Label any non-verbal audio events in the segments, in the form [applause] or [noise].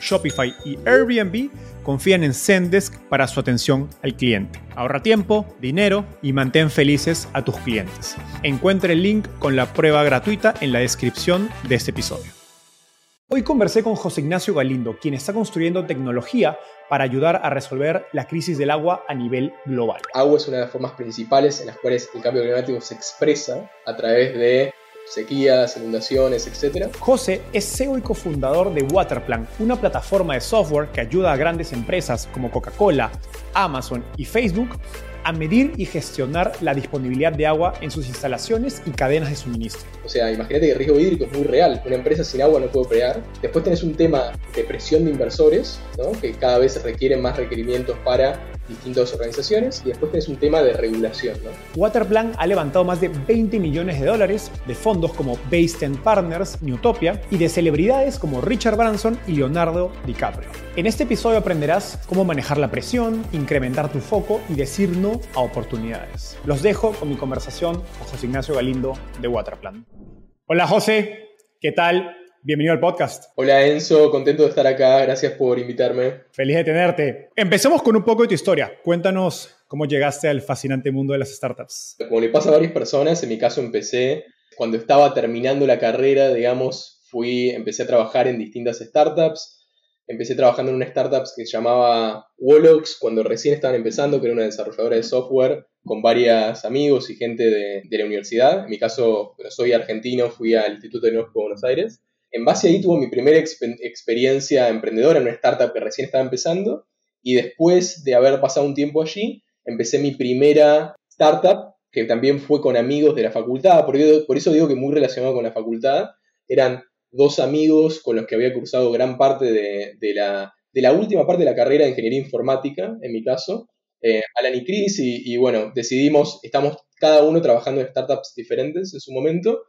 Shopify y Airbnb confían en Zendesk para su atención al cliente. Ahorra tiempo, dinero y mantén felices a tus clientes. Encuentre el link con la prueba gratuita en la descripción de este episodio. Hoy conversé con José Ignacio Galindo, quien está construyendo tecnología para ayudar a resolver la crisis del agua a nivel global. Agua es una de las formas principales en las cuales el cambio climático se expresa a través de sequías, inundaciones, etc. José es CEO y cofundador de Waterplan, una plataforma de software que ayuda a grandes empresas como Coca-Cola, Amazon y Facebook a medir y gestionar la disponibilidad de agua en sus instalaciones y cadenas de suministro. O sea, imagínate que el riesgo hídrico es muy real. Una empresa sin agua no puede operar. Después tenés un tema de presión de inversores, ¿no? que cada vez requieren más requerimientos para distintas organizaciones y después tenés un tema de regulación. ¿no? Waterplan ha levantado más de 20 millones de dólares de fondos como Based Partners, Newtopia y de celebridades como Richard Branson y Leonardo DiCaprio. En este episodio aprenderás cómo manejar la presión, incrementar tu foco y decir no a oportunidades. Los dejo con mi conversación con José Ignacio Galindo de Waterplan. Hola José, ¿qué tal? Bienvenido al podcast. Hola Enzo, contento de estar acá, gracias por invitarme. Feliz de tenerte. Empecemos con un poco de tu historia. Cuéntanos cómo llegaste al fascinante mundo de las startups. Como le pasa a varias personas, en mi caso empecé cuando estaba terminando la carrera, digamos, fui, empecé a trabajar en distintas startups. Empecé trabajando en una startup que se llamaba Wolox cuando recién estaban empezando, que era una desarrolladora de software con varios amigos y gente de, de la universidad. En mi caso, soy argentino, fui al Instituto de de Buenos Aires en base a ahí tuve mi primera experiencia emprendedora en una startup que recién estaba empezando y después de haber pasado un tiempo allí, empecé mi primera startup que también fue con amigos de la facultad, por, por eso digo que muy relacionado con la facultad, eran dos amigos con los que había cursado gran parte de, la, última parte de la carrera de ingeniería informática, en mi caso, eh, Alan y Chris, y bueno, decidimos, estamos cada uno trabajando en startups diferentes en su momento,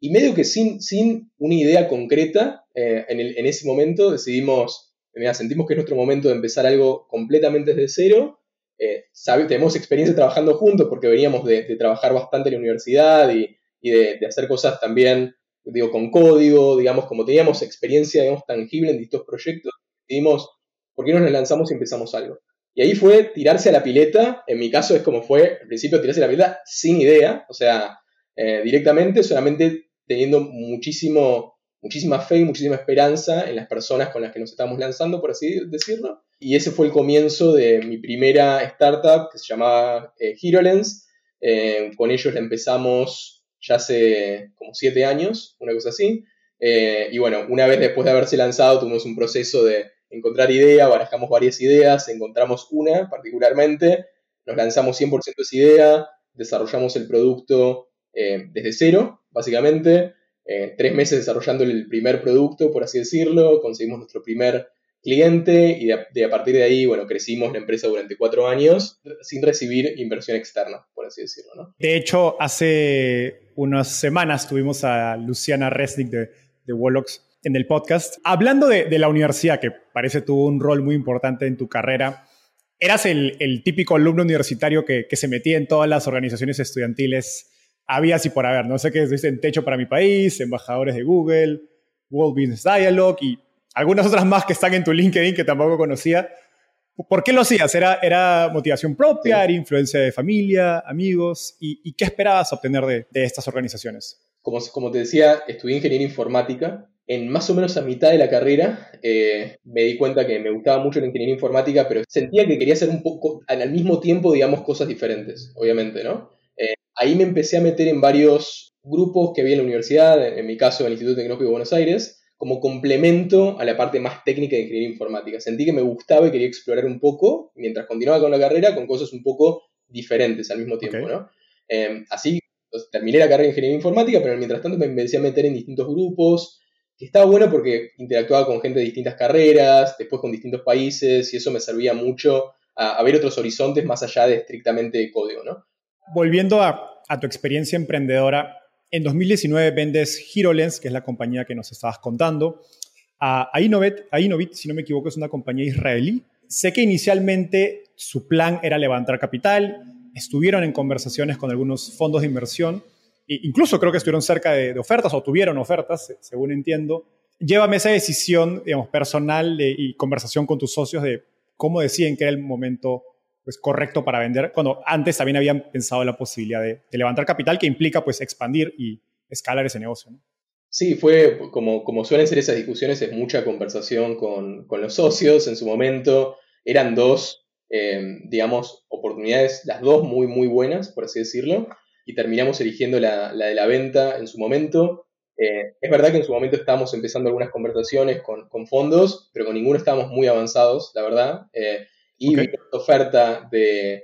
y medio que sin, sin una idea concreta, eh, en, ese momento decidimos, sentimos que es nuestro momento de empezar algo completamente desde cero. Eh, tenemos experiencia trabajando juntos porque veníamos de, trabajar bastante en la universidad y, de, hacer cosas también, digo, con código, digamos, como teníamos experiencia, digamos, tangible en distintos proyectos, decidimos, ¿por qué no nos lanzamos y empezamos algo? Y ahí fue tirarse a la pileta, en mi caso es como fue, al principio tirarse a la pileta sin idea, o sea, eh, directamente, solamente teniendo muchísimo, muchísima fe y muchísima esperanza en las personas con las que nos estamos lanzando, por así decirlo. Y ese fue el comienzo de mi primera startup que se llamaba eh, HeroLens. Eh, con ellos la empezamos ya hace como siete años, una cosa así. Eh, y bueno, una vez después de haberse lanzado, tuvimos un proceso de encontrar idea, barajamos varias ideas, encontramos una particularmente, nos lanzamos 100% de esa idea, desarrollamos el producto desde cero, básicamente. Eh, tres meses desarrollando el primer producto, por así decirlo, conseguimos nuestro primer cliente y de, a partir de ahí, bueno, crecimos la empresa durante cuatro años sin recibir inversión externa, por así decirlo. ¿no? De hecho, hace unas semanas tuvimos a Luciana Resnick de, de Wolox en el podcast, hablando de, la universidad, que parece tuvo un rol muy importante en tu carrera. Eras el, típico alumno universitario que, que se metía en todas las organizaciones estudiantiles había así por haber, no sé qué en Techo para mi país, embajadores de Google, World Business Dialogue y algunas otras más que están en tu LinkedIn que tampoco conocía. ¿Por qué lo hacías? ¿Era, era motivación propia, era influencia de familia, amigos? ¿Y, qué esperabas obtener de, estas organizaciones? Como, como te decía, estudié ingeniería informática en más o menos a mitad de la carrera eh, me di cuenta que me gustaba mucho la ingeniería informática, pero sentía que quería hacer un poco, al mismo tiempo, digamos, cosas diferentes, obviamente, ¿no? Ahí me empecé a meter en varios grupos que había en la universidad, en, mi caso en el Instituto Tecnológico de Buenos Aires, como complemento a la parte más técnica de ingeniería informática. Sentí que me gustaba y quería explorar un poco, mientras continuaba con la carrera, con cosas un poco diferentes al mismo tiempo, ¿no? Eh, así pues, terminé la carrera de ingeniería informática, pero mientras tanto me empecé a meter en distintos grupos, que estaba bueno porque interactuaba con gente de distintas carreras, después con distintos países, y eso me servía mucho a, ver otros horizontes más allá de estrictamente código, ¿no? Volviendo a, tu experiencia emprendedora, en 2019 vendes HeroLens, que es la compañía que nos estabas contando, a, a, Innovit, a Innovit, si no me equivoco, es una compañía israelí. Sé que inicialmente su plan era levantar capital, estuvieron en conversaciones con algunos fondos de inversión, incluso creo que estuvieron cerca de, ofertas o tuvieron ofertas, según entiendo. Llévame esa decisión, digamos, personal y conversación con tus socios de cómo deciden que era el momento pues, correcto para vender, cuando antes también habían pensado en la posibilidad de, levantar capital que implica pues expandir y escalar ese negocio. Sí, fue como, como suelen ser esas discusiones, es mucha conversación con, con los socios en su momento. Eran dos, eh, digamos, oportunidades, las dos muy, muy buenas, por así decirlo y terminamos eligiendo la, de la venta en su momento. Eh, es verdad que en su momento estábamos empezando algunas conversaciones con, fondos, pero con ninguno estábamos muy avanzados, la verdad. Eh, y okay. oferta de,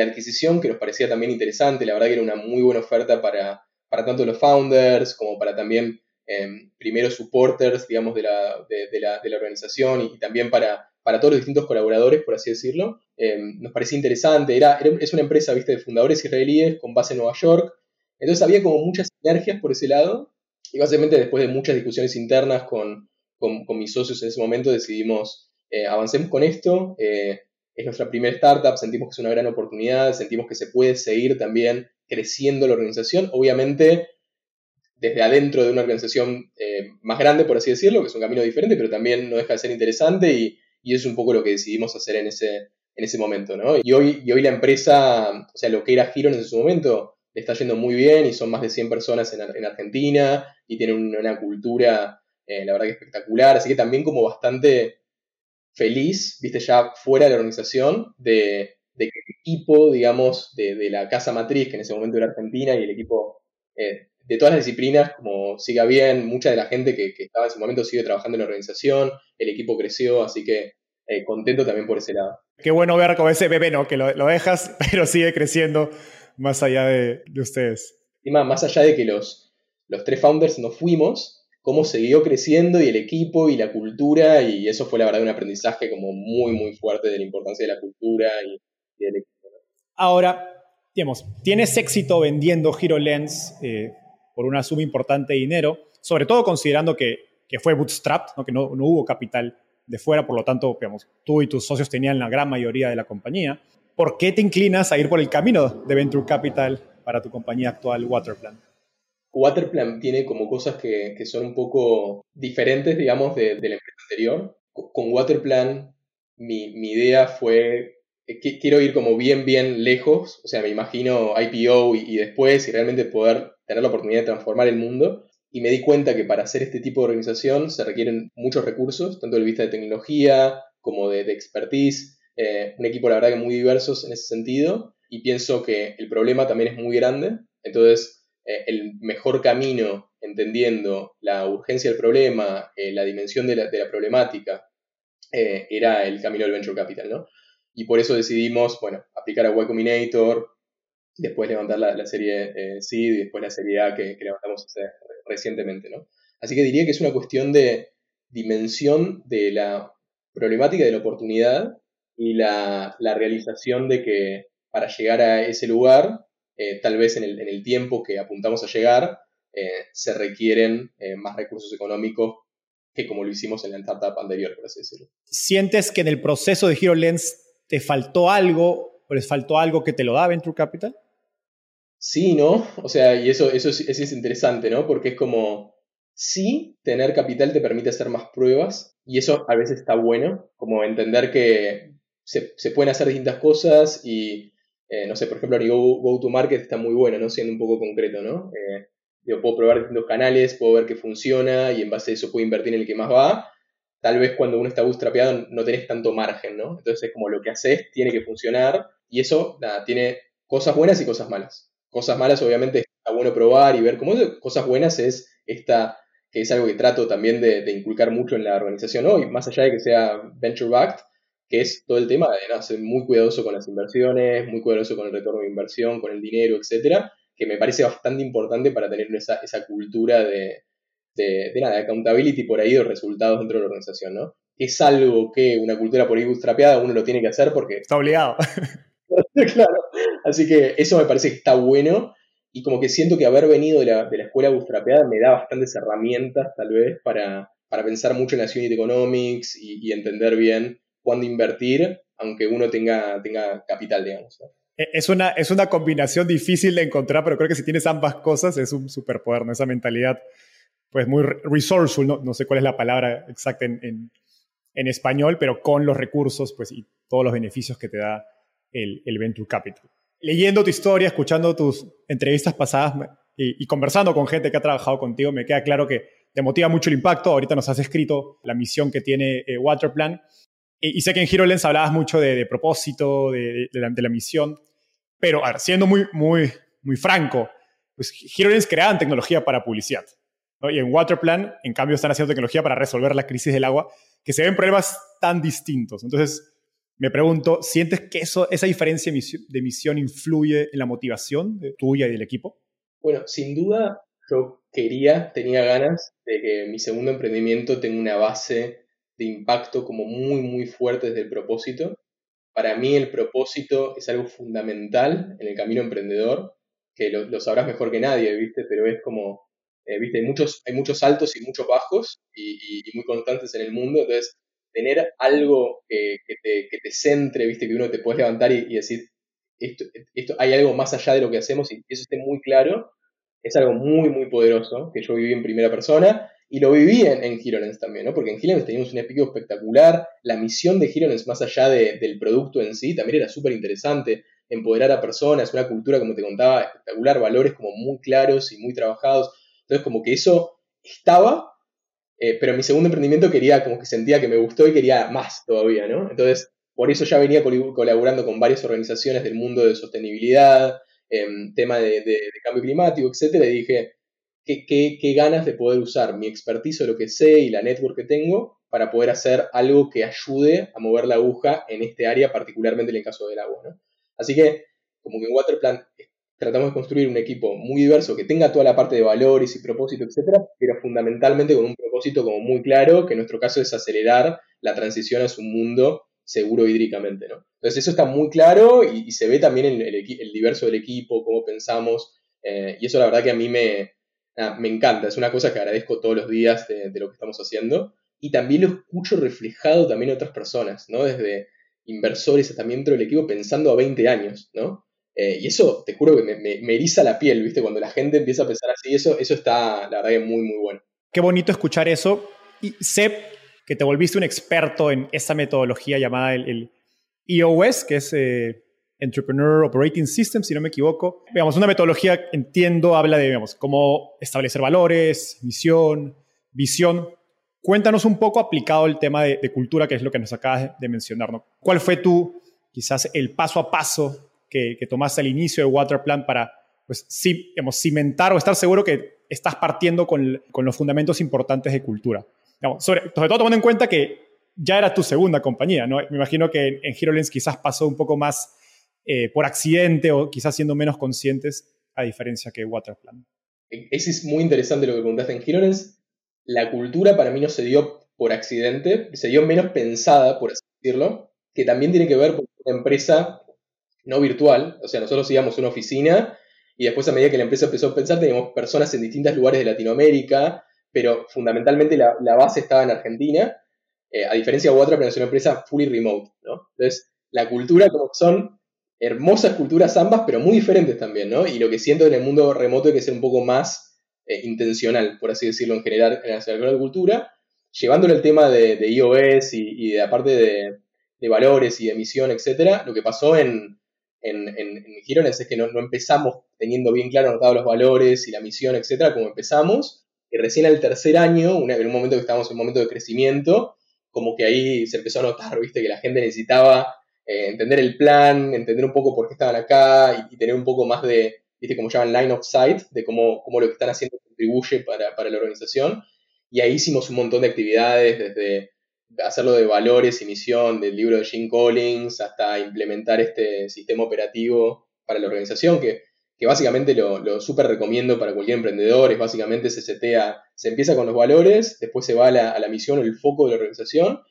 adquisición que nos parecía también interesante. La verdad que era una muy buena oferta para, para tanto los founders como para también eh, primeros supporters, digamos, de la, de, la, de la organización y, también para, para todos los distintos colaboradores, por así decirlo. Eh, nos parecía interesante. Era, es una empresa, viste, de fundadores israelíes con base en Nueva York. Entonces había como muchas sinergias por ese lado. Y básicamente después de muchas discusiones internas con, con, mis socios en ese momento decidimos, eh, avancemos con esto. Eh, es nuestra primera startup, sentimos que es una gran oportunidad, sentimos que se puede seguir también creciendo la organización. Obviamente desde adentro de una organización más grande, por así decirlo, que es un camino diferente, pero también no deja de ser interesante y, y es un poco lo que decidimos hacer en ese, en ese momento, ¿no? Y hoy, y hoy la empresa, o sea, lo que era Giro en su momento, le está yendo muy bien y son más de 100 personas en, en Argentina y tienen una, cultura, eh, la verdad que espectacular, así que también como bastante feliz, viste, ya fuera de la organización, de, que el equipo, digamos, de, la casa matriz, que en ese momento era Argentina, y el equipo eh, de todas las disciplinas, como siga bien, mucha de la gente que, estaba en ese momento sigue trabajando en la organización, el equipo creció, así que eh, contento también por ese lado. Qué bueno ver como ese bebé, ¿no? Que lo, dejas, [laughs] pero sigue creciendo más allá de, ustedes. Y más, más allá de que los, los tres founders nos fuimos, cómo siguió creciendo y el equipo y la cultura, y eso fue la verdad un aprendizaje como muy, muy fuerte de la importancia de la cultura y, del equipo. Ahora, digamos, tienes éxito vendiendo HeroLens, eh, por una suma importante de dinero, sobre todo considerando que, fue bootstrapped, que no, hubo capital de fuera, por lo tanto, digamos, tú y tus socios tenían la gran mayoría de la compañía. ¿Por qué te inclinas a ir por el camino de Venture Capital para tu compañía actual, Waterplan? Waterplan tiene como cosas que, son un poco diferentes, digamos, de, la empresa anterior. Con Waterplan, mi, mi idea fue que quiero ir como bien, bien lejos, o sea, me imagino IPO y, después y realmente poder tener la oportunidad de transformar el mundo. Y me di cuenta que para hacer este tipo de organización se requieren muchos recursos, tanto de vista de tecnología como de, expertise. Eh, un equipo, la verdad, que muy diversos en ese sentido. Y pienso que el problema también es muy grande. Entonces, eh, el mejor camino, entendiendo la urgencia del problema, eh, la dimensión de la, de la problemática, era el camino del venture capital, ¿no? Y por eso decidimos, bueno, aplicar a Y después levantar la, serie eh, y después la serie A que, levantamos recientemente, ¿no? Así que diría que es una cuestión de dimensión de la problemática de la oportunidad y la, realización de que para llegar a ese lugar, eh, tal vez en el, tiempo que apuntamos a llegar, eh, se requieren eh, más recursos económicos que como lo hicimos en la startup anterior, por así decirlo. ¿Sientes que en el proceso de HeroLens te faltó algo o les faltó algo que te lo da Venture Capital? Sí, ¿no? O sea, y eso, eso, es, es interesante, ¿no? Porque es como, sí, tener capital te permite hacer más pruebas y eso a veces está bueno, como entender que se, pueden hacer distintas cosas y, eh, no sé, por ejemplo, a Go, to Market está muy bueno, ¿no? Siendo un poco concreto, ¿no? Eh, Digo, puedo probar distintos canales, puedo ver qué funciona y en base a eso puedo invertir en el que más va. Tal vez cuando uno está bootstrapeado no tenés tanto margen, ¿no? Entonces es como lo que haces tiene que funcionar y eso, tiene cosas buenas y cosas malas. Cosas malas, obviamente, está bueno probar y ver cómo Cosas buenas es esta, que es algo que trato también de, inculcar mucho en la organización hoy, más allá de que sea venture backed, que es todo el tema de ser muy cuidadoso con las inversiones, muy cuidadoso con el retorno de inversión, con el dinero, etcétera, que me parece bastante importante para tener esa, esa cultura de, de, nada, de accountability por ahí de resultados dentro de la organización, ¿no? Es algo que una cultura por ahí bootstrapeada uno lo tiene que hacer porque... Está obligado. [laughs] claro. Así que eso me parece que está bueno y como que siento que haber venido de la, de la escuela bootstrapeada me da bastantes herramientas tal vez para, para pensar mucho en la unit economics y, entender bien cuándo invertir, aunque uno tenga, tenga capital, digamos. E, es una, es una combinación difícil de encontrar, pero creo que si tienes ambas cosas es un superpoder, ¿no? Esa mentalidad, pues muy resourceful, no, no sé cuál es la palabra exacta en, en, en, español, pero con los recursos, pues, y todos los beneficios que te da el, el Venture Capital leyendo tu historia, escuchando tus entrevistas pasadas y, conversando con gente que ha trabajado contigo, me queda claro que te motiva mucho el impacto. Ahorita nos has escrito la misión que tiene eh, Waterplan. Y, sé que en HeroLens hablabas mucho de, propósito, de, la, misión. Pero, siendo muy, muy, muy franco, pues HeroLens creaban tecnología para publicidad. Y en Waterplan, en cambio, están haciendo tecnología para resolver la crisis del agua, que se ven problemas tan distintos. Entonces, me pregunto, ¿sientes que eso, esa diferencia de misión influye en la motivación de tuya y del equipo? Bueno, sin duda yo quería, tenía ganas de que mi segundo emprendimiento tenga una base de impacto como muy, muy fuerte desde el propósito. Para mí el propósito es algo fundamental en el camino emprendedor, que lo, sabrás mejor que nadie, ¿viste? Pero es como, eh, ¿viste? Hay muchos, hay muchos altos y muchos bajos y, muy constantes en el mundo, entonces tener algo que, te, que, te, centre, ¿viste? Que uno te puede levantar y, decir, esto, esto, hay algo más allá de lo que hacemos y eso esté muy claro, es algo muy, muy poderoso que yo viví en primera persona y lo viví en, en también, ¿no? Porque en HeroLens teníamos un epico espectacular, la misión de HeroLens más allá del producto en sí también era súper interesante, empoderar a personas, una cultura, como te contaba, espectacular, valores como muy claros y muy trabajados. Entonces, como que eso estaba, eh, pero mi segundo emprendimiento quería, como que sentía que me gustó y quería más todavía, ¿no? Entonces, por eso ya venía colaborando con varias organizaciones del mundo de sostenibilidad, em, tema de, cambio climático, etcétera, y dije, ¿qué, ganas de poder usar mi expertise o lo que sé y la network que tengo para poder hacer algo que ayude a mover la aguja en este área, particularmente en el caso del agua, ¿no? Así que, como que en Waterplant tratamos de construir un equipo muy diverso que tenga toda la parte de valores y propósito, etcétera, pero fundamentalmente con un propósito como muy claro, que en nuestro caso es acelerar la transición a su mundo seguro hídricamente, ¿no? Entonces eso está muy claro y, se ve también en el, diverso del equipo, cómo pensamos, eh, y eso la verdad que a mí me, me encanta, es una cosa que agradezco todos los días de, lo que estamos haciendo, y también lo escucho reflejado también en otras personas, ¿no? Desde inversores hasta miembros del equipo pensando a 20 años, ¿no? Eh, y eso, te juro que me, me, eriza la piel, ¿viste? Cuando la gente empieza a pensar así, eso, eso está, la verdad, muy, muy bueno. Qué bonito escuchar eso. Y sé que te volviste un experto en esa metodología llamada el, EOS, que es eh, Entrepreneur Operating System, si no me equivoco. Digamos, una metodología, entiendo, habla de, digamos, cómo establecer valores, misión, visión. Cuéntanos un poco aplicado el tema de, de cultura, que es lo que nos acabas de mencionar, ¿no? ¿Cuál fue tu, quizás, el paso a paso que, tomaste al inicio de Waterplan para pues, sí, cimentar o estar seguro que estás partiendo con, los fundamentos importantes de cultura. sobre, todo tomando en cuenta que ya era tu segunda compañía, ¿no? Me imagino que en, HeroLens quizás pasó un poco más eh, por accidente o quizás siendo menos conscientes a diferencia que Waterplan. Eso es muy interesante lo que preguntaste en HeroLens. La cultura para mí no se dio por accidente, se dio menos pensada, por así decirlo, que también tiene que ver con una empresa no virtual, o sea, nosotros íbamos a una oficina y después a medida que la empresa empezó a pensar teníamos personas en distintos lugares de Latinoamérica, pero fundamentalmente la, base estaba en Argentina, eh, a diferencia de pero es una empresa fully remote. Entonces, la cultura como son hermosas culturas ambas, pero muy diferentes también, ¿no? Y lo que siento en el mundo remoto es que ser un poco más eh, intencional, por así decirlo, en general, en la de cultura, llevándole el tema de, iOS y, de aparte de, de valores y de emisión, etcétera, lo que pasó en, en, en, Girones es que no, empezamos teniendo bien claro anotados los valores y la misión, etcétera, como empezamos, y recién al tercer año, en un momento que estábamos en un momento de crecimiento, como que ahí se empezó a notar, viste, que la gente necesitaba eh, entender el plan, entender un poco por qué estaban acá y, tener un poco más de, viste, como llaman line of sight, de cómo, cómo lo que están haciendo contribuye para, para la organización. Y ahí hicimos un montón de actividades, desde hacerlo de valores y misión del libro de Jim Collins hasta implementar este sistema operativo para la organización, que, básicamente lo, súper recomiendo para cualquier emprendedor, es básicamente se setea, se empieza con los valores, después se va a la, a la misión o el foco de la organización,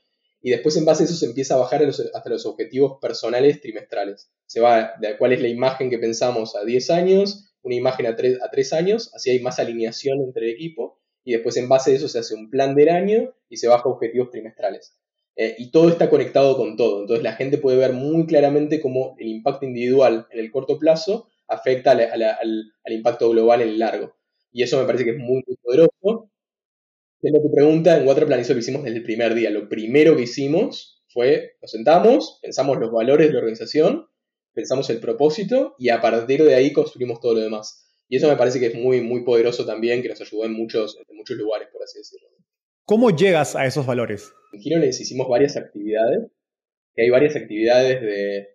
y después en base a eso se empieza a bajar hasta los objetivos personales trimestrales. Se va de cuál es la imagen que pensamos a 10 años, una imagen a 3, a 3 años, así hay más alineación entre el equipo, y después en base a eso se hace un plan del año y se baja objetivos trimestrales. Eh, y todo está conectado con todo. Entonces la gente puede ver muy claramente cómo el impacto individual en el corto plazo afecta al, impacto global en el largo. Y eso me parece que es muy, poderoso. Es lo que pregunta, en Waterplan eso lo hicimos desde el primer día. Lo primero que hicimos fue, nos sentamos, pensamos los valores de la organización, pensamos el propósito y a partir de ahí construimos todo lo demás. Y eso me parece que es muy, muy poderoso también, que nos ayudó en muchos, en muchos lugares, por así decirlo. ¿Cómo llegas a esos valores? En Girones hicimos varias actividades, que hay varias actividades de...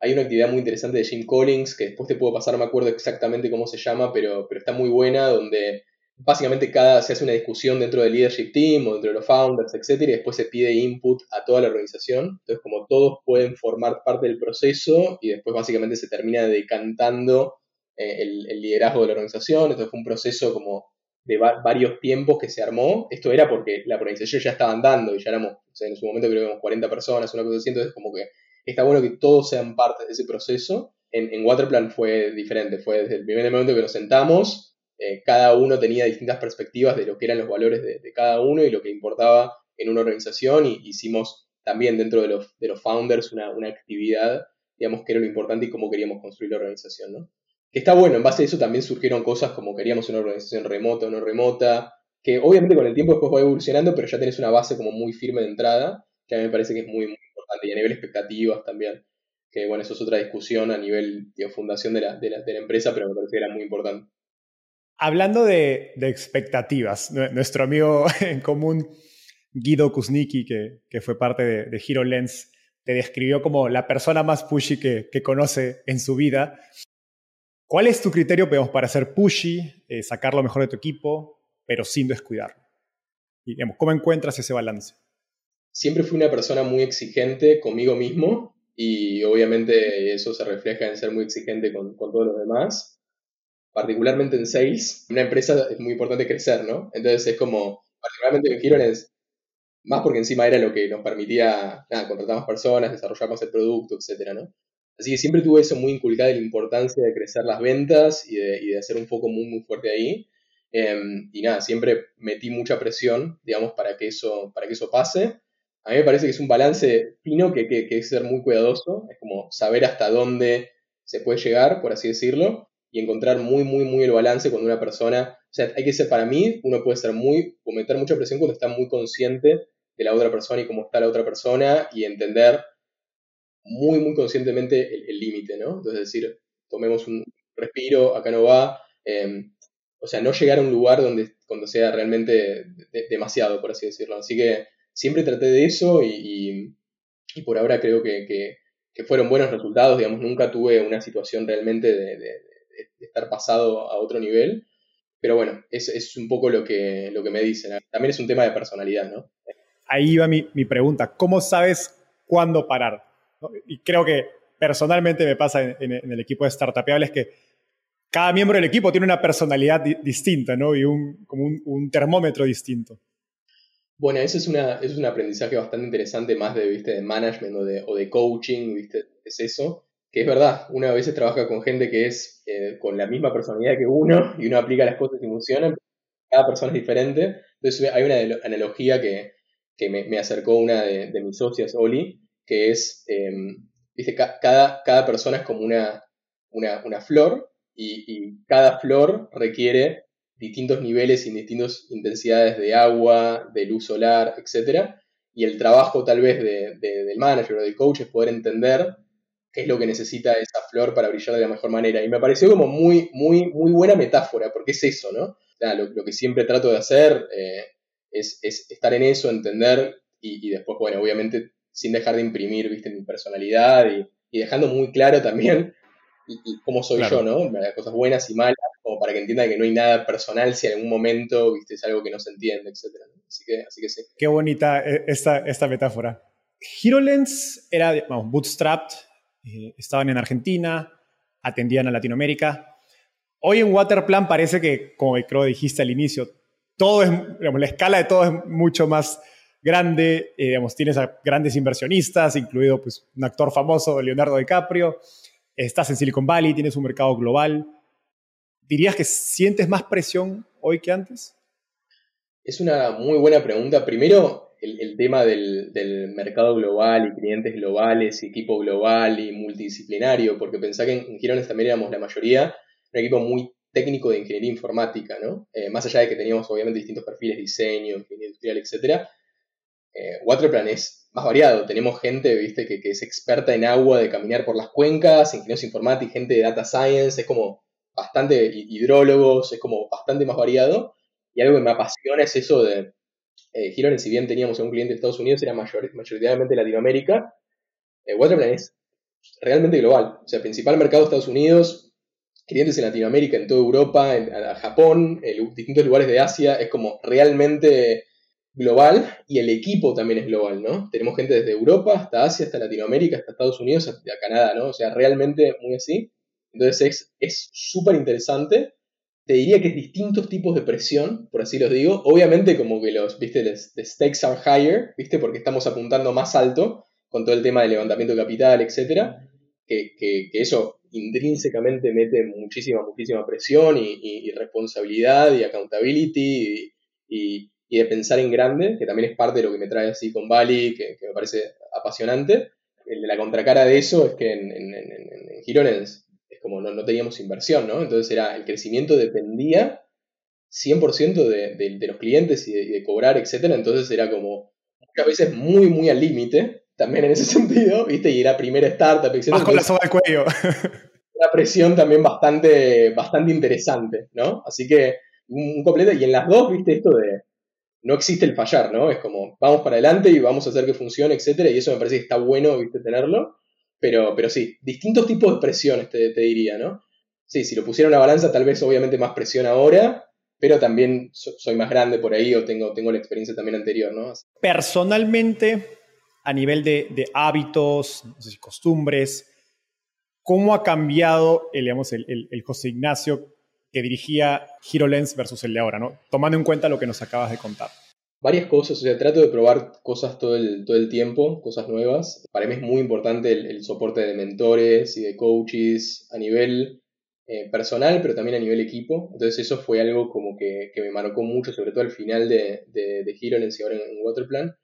Hay una actividad muy interesante de Jim Collins, que después te puedo pasar, no me acuerdo exactamente cómo se llama, pero, pero está muy buena, donde básicamente cada, se hace una discusión dentro del leadership team o dentro de los founders, etc. Y después se pide input a toda la organización. Entonces, como todos pueden formar parte del proceso y después básicamente se termina decantando eh, el, liderazgo de la organización. Esto fue un proceso como de varios tiempos que se armó. Esto era porque la organización ya estaba andando y ya éramos, en su momento creo que éramos 40 personas, una cosa así, entonces como que está bueno que todos sean parte de ese proceso. En, en Waterplan fue diferente, fue desde el primer momento que nos sentamos, eh, cada uno tenía distintas perspectivas de lo que eran los valores de, cada uno y lo que importaba en una organización y hicimos también dentro de los, de los founders una, una actividad, digamos, que era lo importante y cómo queríamos construir la organización, ¿no? que está bueno, en base a eso también surgieron cosas como queríamos una organización remota o no remota, que obviamente con el tiempo después va evolucionando, pero ya tenés una base como muy firme de entrada, que a mí me parece que es muy, importante, y a nivel expectativas también, que bueno, eso es otra discusión a nivel de fundación de la, de, la, de la, empresa, pero me parece que era muy importante. Hablando de, expectativas, nuestro amigo [laughs] en común, Guido Kuznicki, que, que fue parte de, de Hero Lens, te describió como la persona más pushy que, que conoce en su vida. ¿Cuál es tu criterio para ser pushy, eh, sacar lo mejor de tu equipo, pero sin descuidarlo? Digamos, ¿Cómo encuentras ese balance? Siempre fui una persona muy exigente conmigo mismo y obviamente eso se refleja en ser muy exigente con, con todos los demás. Particularmente en sales, en una empresa es muy importante crecer, ¿no? Entonces es como, particularmente en Giron es más porque encima era lo que nos permitía, nada, contratar más personas, desarrollar más el producto, etcétera, ¿no? Así que siempre tuve eso muy inculcado, la importancia de crecer las ventas y de, hacer un foco muy, muy fuerte ahí. Em, y nada, siempre metí mucha presión, digamos, para que eso, para que eso pase. A mí me parece que es un balance fino que, que, que es ser muy cuidadoso, es como saber hasta dónde se puede llegar, por así decirlo, y encontrar muy, muy, muy el balance cuando una persona, o sea, hay que ser para mí, uno puede ser muy, o meter mucha presión cuando está muy consciente de la otra persona y cómo está la otra persona y entender muy, muy conscientemente el límite, ¿no? Entonces, decir, tomemos un respiro, acá no va. Em, o sea, no llegar a un lugar donde cuando sea realmente demasiado, por así decirlo. Así que siempre traté de eso y, y, por ahora creo que, que, fueron buenos resultados. Digamos, nunca tuve una situación realmente de, estar pasado a otro nivel. Pero bueno, es, es, un poco lo que, lo que me dicen. También es un tema de personalidad, ¿no? Ahí va mi, mi pregunta. ¿Cómo sabes cuándo parar? Y creo que personalmente me pasa en, el equipo de Startupeables que cada miembro del equipo tiene una personalidad distinta, ¿no? Y un, como un, termómetro distinto. Bueno, eso es, una, es un aprendizaje bastante interesante, más de, ¿viste? de management o de, o de coaching, ¿viste? Es eso. Es verdad, una a veces trabaja con gente que es eh, con la misma personalidad que uno y uno aplica las cosas y funcionan. Cada persona es diferente. Entonces hay una analogía que, que me, acercó una de, mis socias, Oli, que es, em, dice, cada, cada persona es como una, una, flor y, cada flor requiere distintos niveles y distintas intensidades de agua, de luz solar, etc. Y el trabajo tal vez de, del manager o del coach es poder entender, es lo que necesita esa flor para brillar de la mejor manera. Y me pareció como muy, muy, muy buena metáfora, porque es eso, ¿no? lo, que siempre trato de hacer eh, es, estar en eso, entender y, después, bueno, obviamente sin dejar de imprimir, viste, mi personalidad y, dejando muy claro también cómo soy yo, ¿no? Las cosas buenas y malas, como para que entiendan que no hay nada personal si en algún momento, viste, es algo que no se entiende, etc. Así, que, así que sí. Qué bonita eh, esta, esta metáfora. HeroLens era, vamos, bootstrapped, eh, estaban en Argentina, atendían a Latinoamérica. Hoy en Waterplan parece que, como creo dijiste al inicio, todo es, digamos, la escala de todo es mucho más grande, eh, digamos, tienes a grandes inversionistas, incluido pues, un actor famoso, Leonardo DiCaprio, estás en Silicon Valley, tienes un mercado global. ¿Dirías que sientes más presión hoy que antes? Es una muy buena pregunta. Primero, el, tema del, mercado global y clientes globales y equipo global y multidisciplinario, porque pensá que en, Girones también éramos la mayoría un equipo muy técnico de ingeniería informática, ¿no? Eh, más allá de que teníamos obviamente distintos perfiles, diseño, ingeniería industrial, etc., eh, Waterplan es más variado. Tenemos gente, viste, que, es experta en agua, de caminar por las cuencas, ingenieros informáticos, gente de data science, es como bastante hidrólogos, es como bastante más variado. Y algo que me apasiona es eso de eh, si bien teníamos un cliente de Estados Unidos, era mayor, mayoritariamente Latinoamérica. Eh, Waterplan es realmente global. O sea, principal mercado de Estados Unidos, clientes en Latinoamérica, en toda Europa, en, Japón, en distintos lugares de Asia, es como realmente global y el equipo también es global, ¿no? Tenemos gente desde Europa hasta Asia, hasta Latinoamérica, hasta Estados Unidos, hasta Canadá, ¿no? O sea, realmente muy así. Entonces es súper interesante. Te diría que es distintos tipos de presión, por así los digo. Obviamente como que los, viste, los stakes are higher, viste, porque estamos apuntando más alto con todo el tema de levantamiento de capital, etcétera. Que, eso intrínsecamente mete muchísima, muchísima presión y, responsabilidad y accountability y y de pensar en grande, que también es parte de lo que me trae así con Bali, que, me parece apasionante. La contracara de eso es que en, Girones es como no, no, teníamos inversión, ¿no? Entonces era, el crecimiento dependía 100% de, de, los clientes y de, cobrar, etc. Entonces era como muchas veces muy, muy al límite, también en ese [laughs] sentido, ¿viste? Y era primera startup, etc. Más con la soga al cuello. [laughs] Una presión también bastante, bastante interesante, ¿no? Así que un completo, y en las dos, ¿viste? Esto de no existe el fallar, ¿no? Es como, vamos para adelante y vamos a hacer que funcione, etcétera, y eso me parece que está bueno, viste, tenerlo. Pero, pero sí, distintos tipos de presiones, te, diría, ¿no? Sí, si lo pusiera en una balanza, tal vez obviamente más presión ahora, pero también soy más grande por ahí o tengo, tengo la experiencia también anterior, ¿no? Personalmente, a nivel de, hábitos, no sé si costumbres, ¿cómo ha cambiado el, el, el José Ignacio que dirigía HeroLens versus el de ahora, ¿no? Tomando en cuenta lo que nos acabas de contar. Varias cosas, o sea, trato de probar cosas todo el, todo el tiempo, cosas nuevas. Para mí es muy importante el, soporte de mentores y de coaches a nivel eh, personal, pero también a nivel equipo. Entonces eso fue algo como que, me marcó mucho, sobre todo al final de, de, de y ahora en, en Waterplan.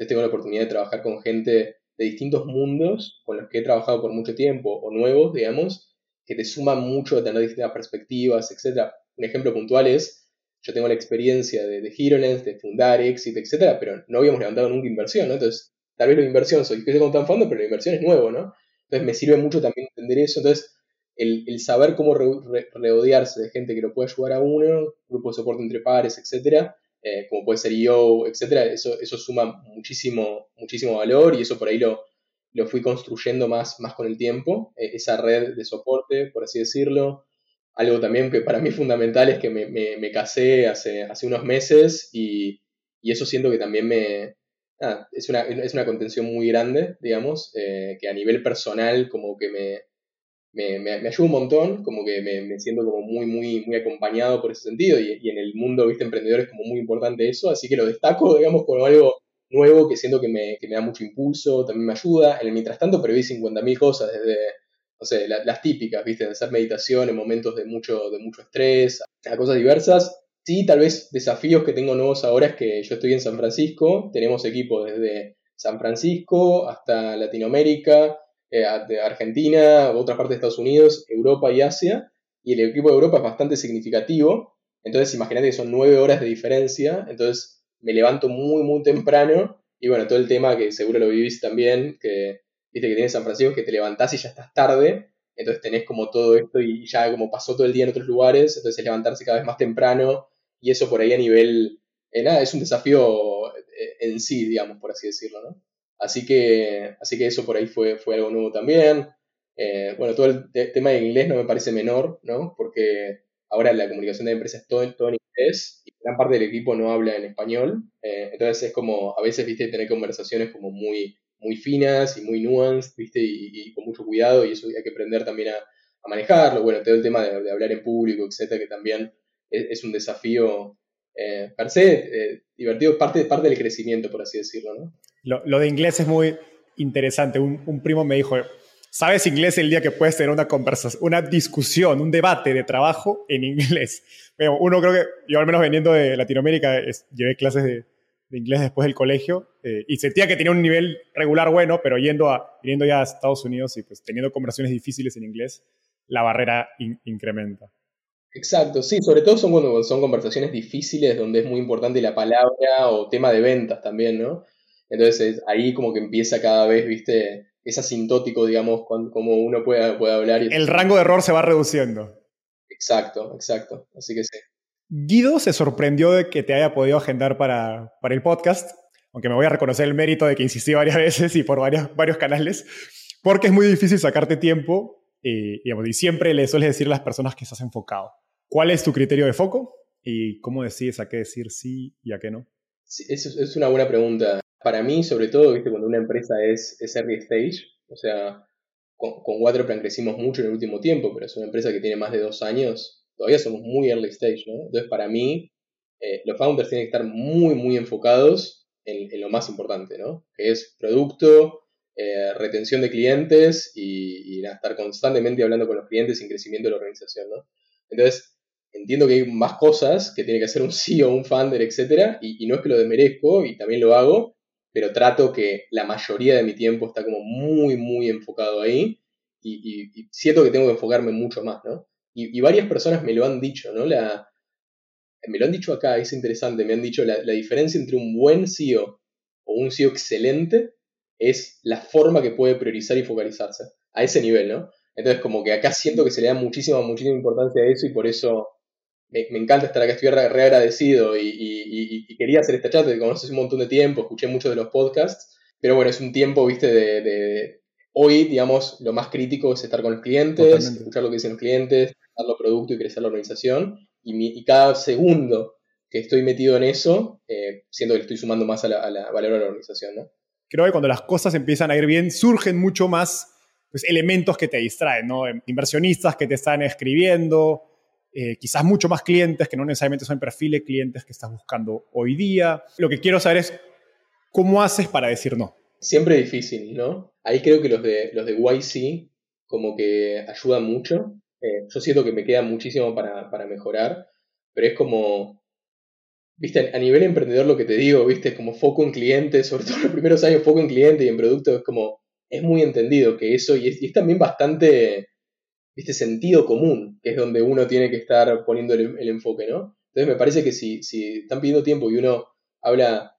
Entonces tengo la oportunidad de trabajar con gente de distintos mundos con los que he trabajado por mucho tiempo o nuevos, digamos, que te suma mucho de tener distintas perspectivas, etc. Un ejemplo puntual es, yo tengo la experiencia de, de de fundar Exit, etc., pero no habíamos levantado nunca inversión, ¿no? Entonces, tal vez la inversión, soy que con tan fondo, pero la inversión es nuevo, ¿no? Entonces me sirve mucho también entender eso. Entonces, el, saber cómo rodearse de gente que lo puede ayudar a uno, grupo de soporte entre pares, etcétera, eh, como puede ser yo, etcétera, eso, eso suma muchísimo, muchísimo valor y eso por ahí lo, lo fui construyendo más, más con el tiempo, e, esa red de soporte, por así decirlo. Algo también que para mí fundamental es que me, me, casé hace, hace unos meses y, y, eso siento que también me... es, una, es una contención muy grande, digamos, eh, que a nivel personal como que me, me, me, ayuda un montón, como que me, siento como muy, muy, muy acompañado por ese sentido y, y, en el mundo, viste, emprendedor es como muy importante eso, así que lo destaco, digamos, como algo nuevo que siento que me, que me da mucho impulso, también me ayuda. En el mientras tanto preví 50.000 cosas, desde, las típicas, ¿viste? De hacer meditación en momentos de mucho, de mucho estrés, a cosas diversas. Sí, tal vez desafíos que tengo nuevos ahora es que yo estoy en San Francisco, tenemos equipo desde San Francisco hasta Latinoamérica, eh, Argentina, otra parte de Estados Unidos, Europa y Asia, y el equipo de Europa es bastante significativo, entonces imagínate que son nueve horas de diferencia, entonces me levanto muy, muy temprano y bueno, todo el tema que seguro lo vivís también, que viste que tiene San Francisco, que te levantás y ya estás tarde, entonces tenés como todo esto y ya como pasó todo el día en otros lugares, entonces es levantarse cada vez más temprano y eso por ahí a nivel, eh, nada, es un desafío eh, en sí, digamos, por así decirlo, ¿no? Así que, así que eso por ahí fue, fue algo nuevo también. Eh, bueno, todo el tema de inglés no me parece menor, ¿no? Porque ahora la comunicación de empresas es todo, todo en inglés y gran parte del equipo no habla en español. entonces es como, a veces, viste, tener conversaciones como muy, muy finas y muy nuanced, ¿viste? Y, con mucho cuidado y eso hay que aprender también a, manejarlo. Bueno, todo el tema de, hablar en público, etcétera, que también es, un desafío eh, per se eh, divertido, parte, parte del crecimiento, por así decirlo, ¿no? Lo, de inglés es muy interesante. Un, primo me dijo, ¿sabes inglés el día que puedes tener una conversación, una discusión, un debate de trabajo en inglés? Pero uno creo que, yo al menos veniendo de Latinoamérica, llevé clases de, de inglés después del colegio eh, y sentía que tenía un nivel regular bueno, pero yendo, a, yendo ya a Estados Unidos y pues teniendo conversaciones difíciles en inglés, la barrera incrementa. Exacto, sí, sobre todo son cuando son conversaciones difíciles donde es muy importante la palabra o tema de ventas también, ¿no? Entonces ahí como que empieza cada vez, viste, es asintótico, digamos, como uno puede, puede hablar. El rango de error se va reduciendo. Exacto, exacto, así que sí. Guido se sorprendió de que te haya podido agendar para, para el podcast, aunque me voy a reconocer el mérito de que insistí varias [laughs] veces y por varios, varios canales, porque es muy difícil sacarte tiempo y, digamos, y siempre le sueles decir a las personas que estás enfocado. ¿Cuál es tu criterio de foco y cómo decides a qué decir sí y a qué no? Sí, es, una buena pregunta. Para mí, sobre todo, ¿viste? cuando una empresa es, es early stage, o sea, con, con Waterplan crecimos mucho en el último tiempo, pero es una empresa que tiene más de dos años, todavía somos muy early stage, ¿no? Entonces, para mí, eh, los founders tienen que estar muy, muy enfocados en, lo más importante, ¿no? Que es producto, eh, retención de clientes y, estar constantemente hablando con los clientes y crecimiento de la organización, ¿no? Entonces, entiendo que hay más cosas que tiene que hacer un [laughs] CEO, un founder, etcétera, y, no es que lo desmerezco y también lo hago, pero trato que la mayoría de mi tiempo está como muy, muy enfocado ahí y siento que tengo que enfocarme mucho más, ¿no? Y, varias personas me lo han dicho, ¿no? La, me lo han dicho acá, es interesante, me han dicho la, diferencia entre un buen CEO o un CEO excelente es la forma que puede priorizar y focalizarse, a ese nivel, ¿no? Entonces como que acá siento que se le da muchísima, muchísima importancia a eso y por eso me, encanta estar acá, estoy re, agradecido y, quería hacer esta chat, te conoces un montón de tiempo, escuché muchos de los podcasts, pero bueno, es un tiempo, viste, de, hoy, digamos, lo más crítico es estar con los clientes, escuchar lo que dicen los clientes, los productos y crecer la organización. Y, cada segundo que estoy metido en eso, eh, siento que le estoy sumando más a la, valor de la organización. ¿no? Creo que cuando las cosas empiezan a ir bien, surgen mucho más pues, elementos que te distraen, ¿no? Inversionistas que te están escribiendo, eh, quizás mucho más clientes que no necesariamente son el perfil de clientes que estás buscando hoy día. Lo que quiero saber es cómo haces para decir no. Siempre difícil, ¿no? Ahí creo que los de, los de YC como que ayudan mucho eh, yo siento que me queda muchísimo para, mejorar, pero es como, viste, a nivel emprendedor lo que te digo, viste, es como foco en clientes, sobre todo en [laughs] los primeros años foco en cliente y en producto, es como, es muy entendido que eso, y es, también bastante, viste, sentido común, que es donde uno tiene que estar poniendo el, enfoque, ¿no? Entonces me parece que si, si están pidiendo tiempo y uno habla,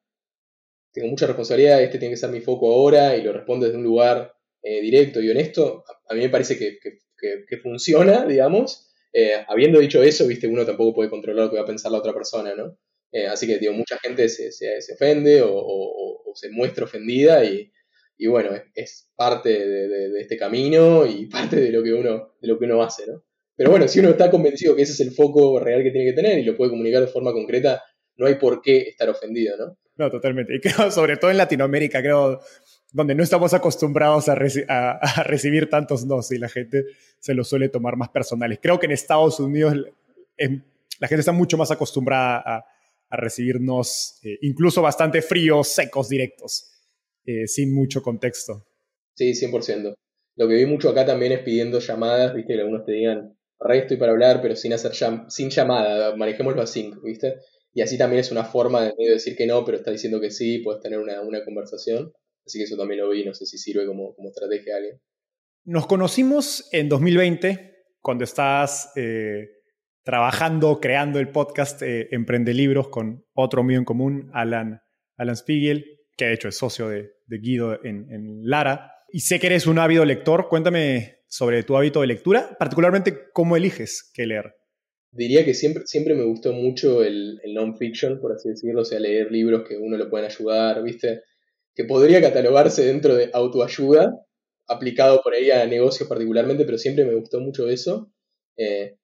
tengo mucha responsabilidad, este tiene que ser mi foco ahora, y lo responde desde un lugar eh, directo y honesto, a, mí me parece que, funciona, digamos. Eh, habiendo dicho eso, viste, uno tampoco puede controlar lo que va a pensar la otra persona, ¿no? Eh, así que, digo, mucha gente se, se, ofende o, se muestra ofendida y, y bueno, es, parte de, este camino y [laughs] parte de lo, que uno, de lo que uno hace, ¿no? Pero bueno, si uno está convencido que ese es el foco real que tiene que tener y lo puede comunicar de forma concreta, no hay por qué estar ofendido, ¿no? No, totalmente. Y creo, [laughs] sobre todo en Latinoamérica, creo, donde no estamos acostumbrados a, recibir tantos no y la gente se lo suele tomar más personales. Creo que en Estados Unidos la gente está mucho más acostumbrada a, recibirnos eh, incluso bastante fríos, secos, directos, eh, sin mucho contexto. Sí, 100%. Lo que vi mucho acá también es pidiendo llamadas, ¿viste? Que algunos te digan, resto y para hablar, pero sin hacer sin llamada, manejémoslo así, ¿viste? Y así también es una forma de decir que no, pero está diciendo que sí, puedes tener una, una conversación. Así que eso también lo vi, no sé si sirve como, como estrategia a alguien. Nos conocimos en 2020, cuando estás eh, trabajando, creando el podcast eh, Emprende Libros con otro mío en común, Alan, Alan Spiegel, que de hecho es socio de, Guido en, Lara. Y sé que eres un ávido lector. Cuéntame sobre tu hábito de lectura, particularmente cómo eliges qué leer. Diría que siempre, siempre me gustó mucho el, el non-fiction, por así decirlo, o sea, leer libros que uno le pueden ayudar, ¿viste? Que podría catalogarse dentro de autoayuda, aplicado por ahí a negocios particularmente, pero siempre me gustó mucho eso. Eh,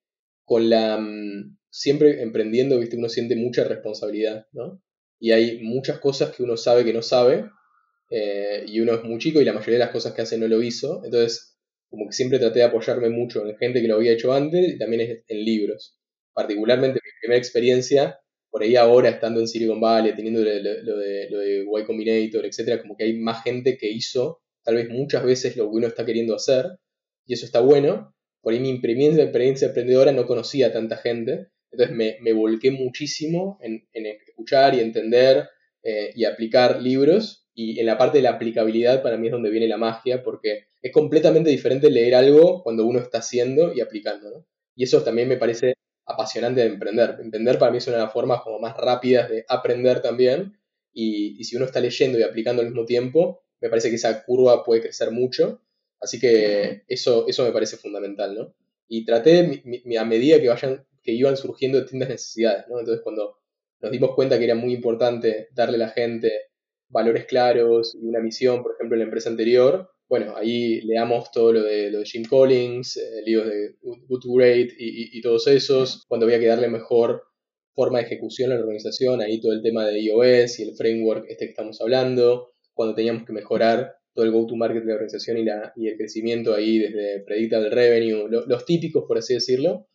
con la. Mm, siempre emprendiendo, ¿viste? Uno siente mucha responsabilidad, ¿no? Y hay muchas cosas que uno sabe que no sabe, eh, y uno es muy chico y la mayoría de las cosas que hace no lo hizo. Entonces, como que siempre traté de apoyarme mucho en gente que lo había hecho antes y también en libros particularmente mi primera experiencia, por ahí ahora estando en Silicon Valley, teniendo lo, de, lo de Y Combinator, etcétera, como que hay más gente que hizo tal vez muchas veces lo que uno está queriendo hacer, y eso está bueno. Por ahí mi experiencia, experiencia emprendedora no conocía a tanta gente, entonces me, volqué muchísimo en, escuchar y entender eh, y aplicar libros, y en la parte de la aplicabilidad para mí es donde viene la magia, porque es completamente diferente leer algo cuando uno está haciendo y aplicando, ¿no? Y eso también me parece apasionante de emprender. Emprender para mí es una de las formas como más rápidas de aprender también. Y, si uno está leyendo y aplicando al mismo tiempo, me parece que esa curva puede crecer mucho. Así que eso, eso me parece fundamental, ¿no? Y traté a medida que vayan, que iban surgiendo distintas necesidades, ¿no? Entonces cuando nos dimos cuenta que era muy importante darle a la gente valores claros y una misión, por ejemplo, en la empresa anterior, bueno, ahí leamos todo lo de, lo de Jim Collins, eh, libros de Good Great y, todos esos, cuando había que darle mejor forma de ejecución a la organización, ahí todo el tema de iOS y el framework este que estamos hablando, cuando teníamos que mejorar todo el go-to-market de la organización y, la, y el crecimiento ahí desde predictable revenue, los típicos, por así decirlo.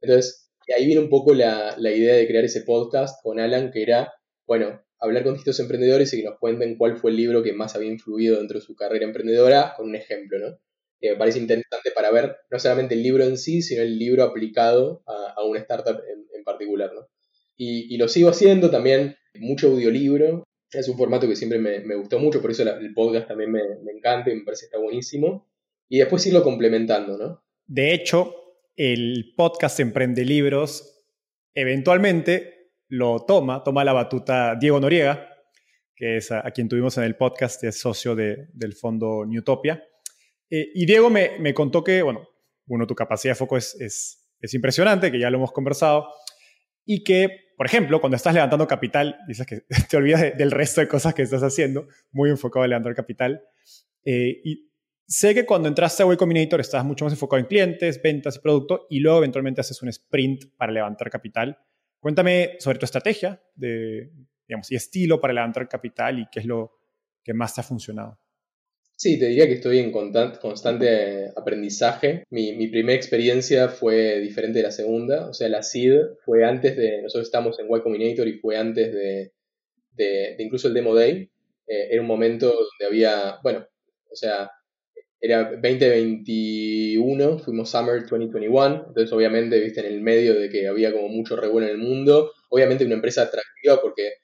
Entonces, ahí viene un poco la, la idea de crear ese podcast con Alan, que era, bueno, hablar con distintos emprendedores y que nos cuenten cuál fue el libro que más había influido dentro de su carrera emprendedora, con un ejemplo, ¿no? me parece interesante para ver no solamente el libro en sí, sino el libro aplicado a, una startup en, particular, ¿no? Y, lo sigo haciendo también, mucho audiolibro, es un formato que siempre me, gustó mucho, por eso el podcast también me, me encanta y me parece que está buenísimo. Y después irlo complementando, ¿no? De hecho, el podcast Emprende Libros eventualmente lo toma, toma la batuta Diego Noriega, que es a, quien tuvimos en el podcast, es socio del fondo Newtopia. Eh, y Diego me, contó que, bueno, uno, tu capacidad de foco es, es, impresionante, que ya lo hemos conversado, y que, por ejemplo, cuando estás levantando capital, dices que [laughs] te olvidas del resto de cosas que estás haciendo, muy enfocado en levantar capital. Eh, y sé que cuando entraste a Y Combinator estás mucho más enfocado en clientes, ventas y producto, y luego eventualmente haces un sprint para levantar capital. Cuéntame sobre tu estrategia de, digamos, y estilo para levantar capital y qué es lo que más te ha funcionado. Sí, te diría que estoy en constante aprendizaje. Mi, primera experiencia fue diferente de la segunda. O sea, la SID fue antes de. Nosotros estamos en Y Combinator y fue antes de, de, incluso el Demo Day. Eh, era un momento donde había. Bueno, o sea, era 2021, fuimos Summer 2021, entonces obviamente, viste, en el medio de que había como mucho revuelo en el mundo, obviamente una empresa atractiva porque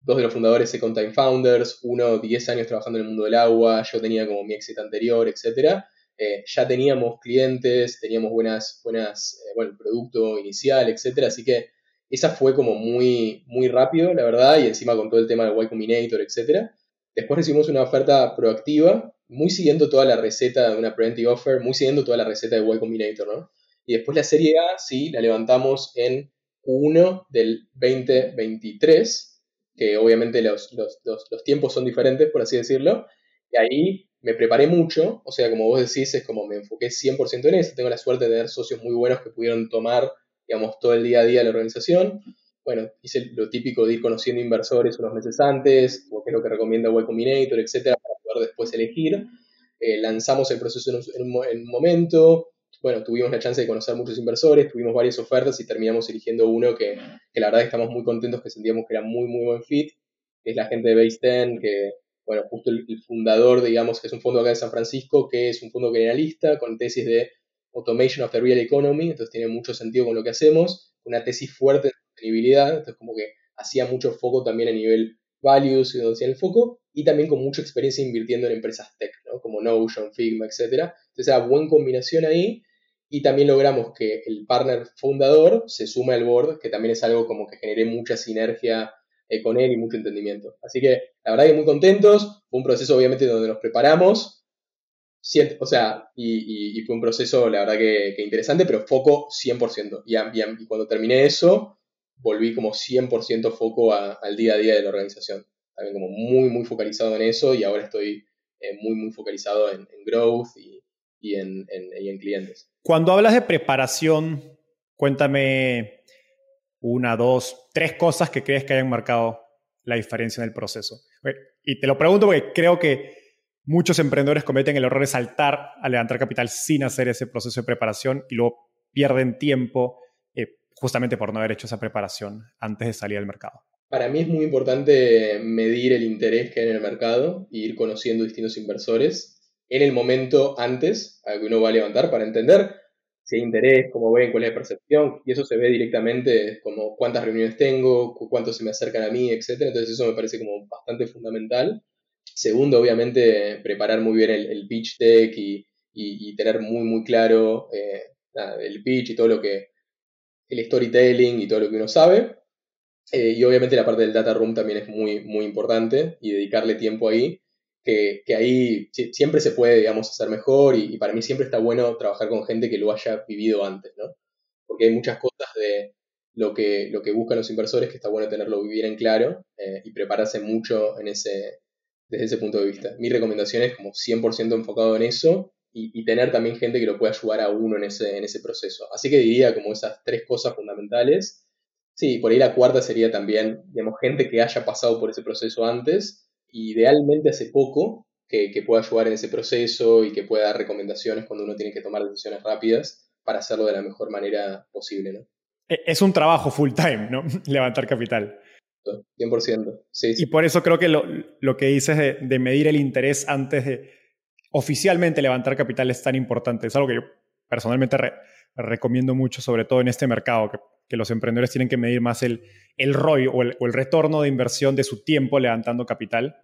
dos de los fundadores Second Time Founders, uno 10 años trabajando en el mundo del agua, yo tenía como mi éxito anterior, etc. Eh, ya teníamos clientes, teníamos buenas, buenas eh, bueno, producto inicial, etc. Así que esa fue como muy, muy rápido, la verdad, y encima con todo el tema de Y Combinator, etc. Después recibimos una oferta proactiva muy siguiendo toda la receta de una preventive offer, muy siguiendo toda la receta de Y Combinator, ¿no? Y después la serie A, sí, la levantamos en Q1 del 2023, que obviamente los, tiempos son diferentes, por así decirlo, y ahí me preparé mucho, o sea, como vos decís, es como me enfoqué 100% en eso, tengo la suerte de tener socios muy buenos que pudieron tomar, digamos, todo el día a día la organización. Bueno, hice lo típico de ir conociendo inversores unos meses antes, como que es lo que recomienda Y Combinator, etcétera, después elegir. Eh, lanzamos el proceso en un, momento, bueno, tuvimos la chance de conocer muchos inversores, tuvimos varias ofertas y terminamos eligiendo uno que, que la verdad estamos muy contentos, que sentíamos que era muy, muy buen fit, que es la gente de Base 10, que, bueno, justo el, fundador, digamos, que es un fondo acá de San Francisco, que es un fondo generalista con tesis de Automation of the Real Economy, entonces tiene mucho sentido con lo que hacemos, una tesis fuerte de sostenibilidad, entonces como que hacía mucho foco también a nivel values, donde hacía el foco, y también con mucha experiencia invirtiendo en empresas tech, ¿no? como Notion, Figma, etc. Entonces, era buena combinación ahí y también logramos que el partner fundador se sume al board, que también es algo como que generé mucha sinergia eh, con él y mucho entendimiento. Así que la verdad que muy contentos, fue un proceso obviamente donde nos preparamos, o sea, y, fue un proceso, la verdad que, interesante, pero foco 100%. Y, y, cuando terminé eso, volví como 100% foco al día a día de la organización. También como muy, muy focalizado en eso y ahora estoy eh, muy, muy focalizado en, growth y, en, en clientes. Cuando hablas de preparación, cuéntame una, dos, tres cosas que crees que hayan marcado la diferencia en el proceso. Y te lo pregunto porque creo que muchos emprendedores cometen el error de saltar a levantar capital sin hacer ese proceso de preparación y luego pierden tiempo justamente por no haber hecho esa preparación antes de salir al mercado. Para mí es muy importante medir el interés que hay en el mercado e ir conociendo distintos inversores en el momento antes a que uno va a levantar para entender si hay interés, cómo ven, cuál es la percepción, y eso se ve directamente como cuántas reuniones tengo, cuántos se me acercan a mí, etc. Entonces eso me parece como bastante fundamental. Segundo, obviamente, preparar muy bien el, pitch deck y, tener muy, muy claro eh, el pitch y todo lo que, el storytelling y todo lo que uno sabe. Eh, y obviamente la parte del data room también es muy, muy importante y dedicarle tiempo ahí que, ahí siempre se puede, digamos, hacer mejor y, para mí siempre está bueno trabajar con gente que lo haya vivido antes, ¿no? Porque hay muchas cosas de lo que, lo que buscan los inversores que está bueno tenerlo bien en claro eh, y prepararse mucho en ese, desde ese punto de vista. Mi recomendación es como 100% enfocado en eso y, tener también gente que lo pueda ayudar a uno en ese, en ese proceso. Así que diría como esas tres cosas fundamentales. Sí, por ahí la cuarta sería también, digamos, gente que haya pasado por ese proceso antes idealmente hace poco, que, pueda ayudar en ese proceso y que pueda dar recomendaciones cuando uno tiene que tomar decisiones rápidas para hacerlo de la mejor manera posible, ¿no? E, es un trabajo full time, ¿no? [laughs] Levantar capital. 100%. Sí, Y por eso creo que lo, que dices de, medir el interés antes de oficialmente levantar capital es tan importante. Es algo que yo personalmente recomiendo mucho, sobre todo en este mercado, que, los emprendedores tienen que medir más el, el ROI o el, retorno de inversión de su tiempo levantando capital.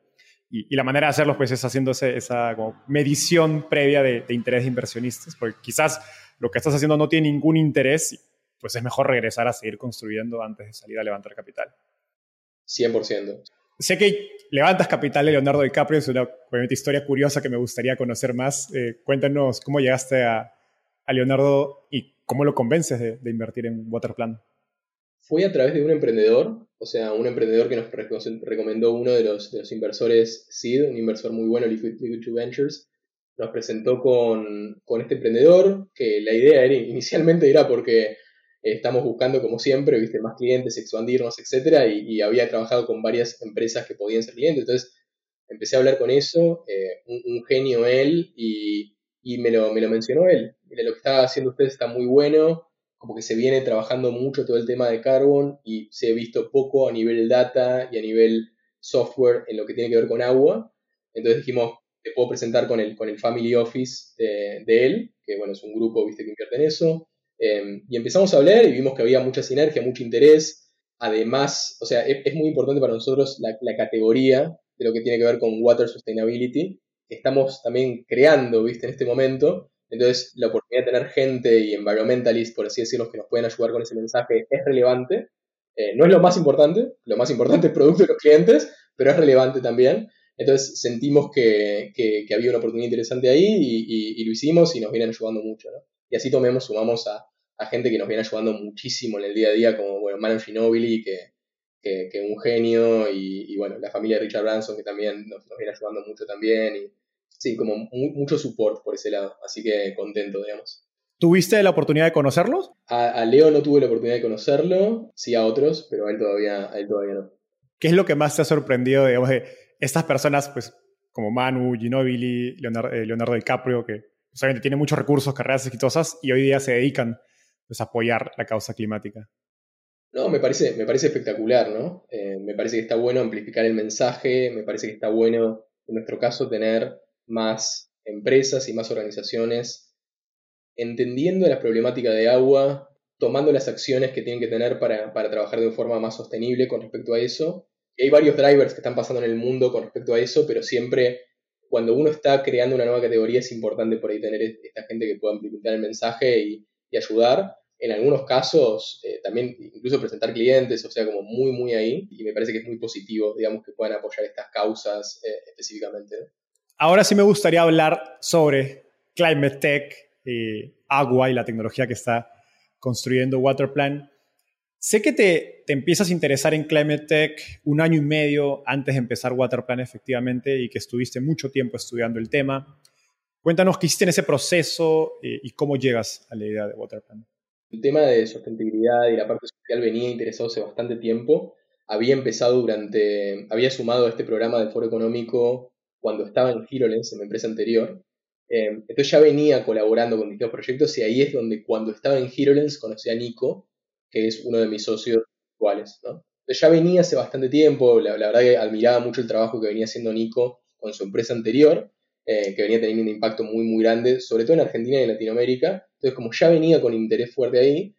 Y, la manera de hacerlo pues, es haciendo esa medición previa de, interés de inversionistas, porque quizás lo que estás haciendo no tiene ningún interés, pues es mejor regresar a seguir construyendo antes de salir a levantar capital. 100%. Sé que levantas capital de Leonardo DiCaprio, es una historia curiosa que me gustaría conocer más. Eh, cuéntanos cómo llegaste a, Leonardo y cómo lo convences de, invertir en Waterplan? Fue a través de un emprendedor, o sea, un emprendedor que nos recomendó uno de los, inversores SEED, un inversor muy bueno, Liquid, Ventures, nos presentó con, este emprendedor, que la idea era, inicialmente era porque estamos buscando, como siempre, viste, más clientes, expandirnos, etc. Y, había trabajado con varias empresas que podían ser clientes. Entonces, empecé a hablar con eso, eh, un, genio él, y, y me, lo, me lo mencionó él lo que está haciendo ustedes está muy bueno, como que se viene trabajando mucho todo el tema de Carbon y se ha visto poco a nivel data y a nivel software en lo que tiene que ver con agua. Entonces dijimos, te puedo presentar con el, con el Family Office de, él, que bueno, es un grupo, viste, que invierte en eso. Em, y empezamos a hablar y vimos que había mucha sinergia, mucho interés. Además, o sea, es, muy importante para nosotros la, la, categoría de lo que tiene que ver con Water Sustainability, que estamos también creando, viste, en este momento. Entonces, la oportunidad de tener gente y environmentalists, por así decirlo, que nos pueden ayudar con ese mensaje es relevante. Eh, no es lo más importante, lo más importante es producto de los clientes, pero es relevante también. Entonces, sentimos que, había una oportunidad interesante ahí y, lo hicimos y nos vienen ayudando mucho. Y así tomemos, sumamos a, gente que nos viene ayudando muchísimo en el día a día, como bueno, Manu Ginobili, que, que, un genio, y, bueno, la familia de Richard Branson, que también nos, nos viene ayudando mucho también. Y, sí, como mucho support por ese lado, así que contento, digamos. ¿Tuviste la oportunidad de conocerlos? A, Leo no tuve la oportunidad de conocerlo, sí a otros, pero a él todavía, a él todavía no. ¿Qué es lo que más te ha sorprendido, digamos, de estas personas, pues, como Manu, Ginobili, Leonardo, eh, Leonardo DiCaprio, que obviamente tienen muchos recursos, carreras exitosas y hoy día se dedican pues, apoyar la causa climática? No, me parece, me parece espectacular, ¿no? Eh, me parece que está bueno amplificar el mensaje, me parece que está bueno, en nuestro caso, tener más empresas y más organizaciones entendiendo la problemática de agua, tomando las acciones que tienen que tener para, trabajar de forma más sostenible con respecto a eso. hay varios drivers que están pasando en el mundo con respecto a eso, pero siempre cuando uno está creando una nueva categoría es importante por ahí tener esta gente que pueda amplificar el mensaje y, ayudar. En algunos casos, eh, también incluso presentar clientes, o sea, como muy, muy ahí. Y me parece que es muy positivo, digamos, que puedan apoyar estas causas eh, específicamente. ahora sí me gustaría hablar sobre Climate Tech, y agua y la tecnología que está construyendo Waterplan. Sé que te, te, empiezas a interesar en Climate Tech un año y medio antes de empezar Waterplan efectivamente y que estuviste mucho tiempo estudiando el tema. Cuéntanos qué hiciste en ese proceso y, y cómo llegas a la idea de Waterplan. El tema de sostenibilidad y la parte social venía interesado hace bastante tiempo. Había empezado durante, había sumado a este programa de Foro Económico cuando estaba en HeroLens, en mi empresa anterior. Eh, entonces ya venía colaborando con distintos proyectos y ahí es donde cuando estaba en HeroLens conocí a Nico, que es uno de mis socios actuales. ¿no? Entonces ya venía hace bastante tiempo, la, la, verdad que admiraba mucho el trabajo que venía haciendo Nico con su empresa anterior, eh, que venía teniendo un impacto muy, muy grande, sobre todo en Argentina y en Latinoamérica. Entonces como ya venía con interés fuerte ahí,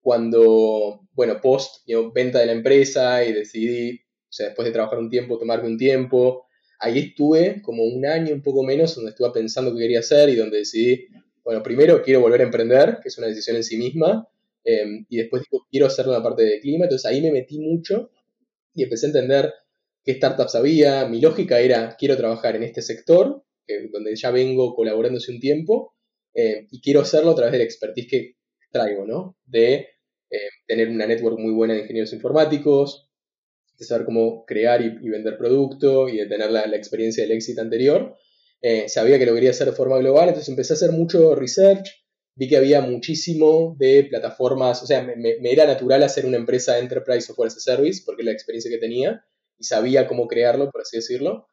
cuando, bueno, post venta de la empresa y decidí, o sea, después de trabajar un tiempo, tomarme un tiempo, ahí estuve como un año, un poco menos, donde estuve pensando qué quería hacer y donde decidí, bueno, primero quiero volver a emprender, que es una decisión en sí misma, eh, y después digo, quiero hacer una parte de clima, entonces ahí me metí mucho y empecé a entender qué startups había, mi lógica era, quiero trabajar en este sector, que, donde ya vengo colaborando hace un tiempo, eh, y quiero hacerlo a través de la expertise que traigo, ¿no? De eh, tener una network muy buena de ingenieros informáticos, de saber cómo crear y, vender producto y de tener la, experiencia del éxito anterior. Eh, sabía que lo quería hacer de forma global, entonces empecé a hacer mucho research, vi que había muchísimo de plataformas, o sea, me, me, era natural hacer una empresa enterprise software as a service, porque es la experiencia que tenía, y sabía cómo crearlo, por así decirlo.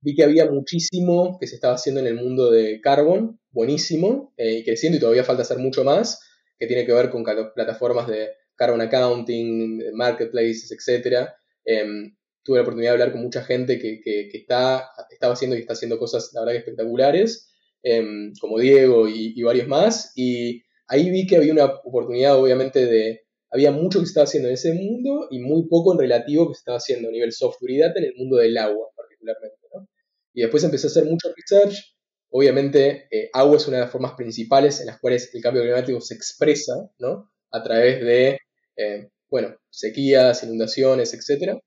Vi que había muchísimo que se estaba haciendo en el mundo de Carbon, buenísimo, eh, y creciendo, y todavía falta hacer mucho más, que tiene que ver con plataformas de Carbon Accounting, marketplaces, etc. Eh, tuve la oportunidad de hablar con mucha gente que, que, que, está, estaba haciendo y está haciendo cosas, la verdad, que espectaculares, eh, como Diego y, y, varios más, y ahí vi que había una oportunidad, obviamente, de... Había mucho que se estaba haciendo en ese mundo y muy poco en relativo que se estaba haciendo a nivel software y data en el mundo del agua, particularmente. Y después empecé a hacer mucho research. Obviamente, eh, agua es una de las formas principales en las cuales el cambio climático se expresa, ¿no? A través de, eh, bueno, sequías, inundaciones, etc.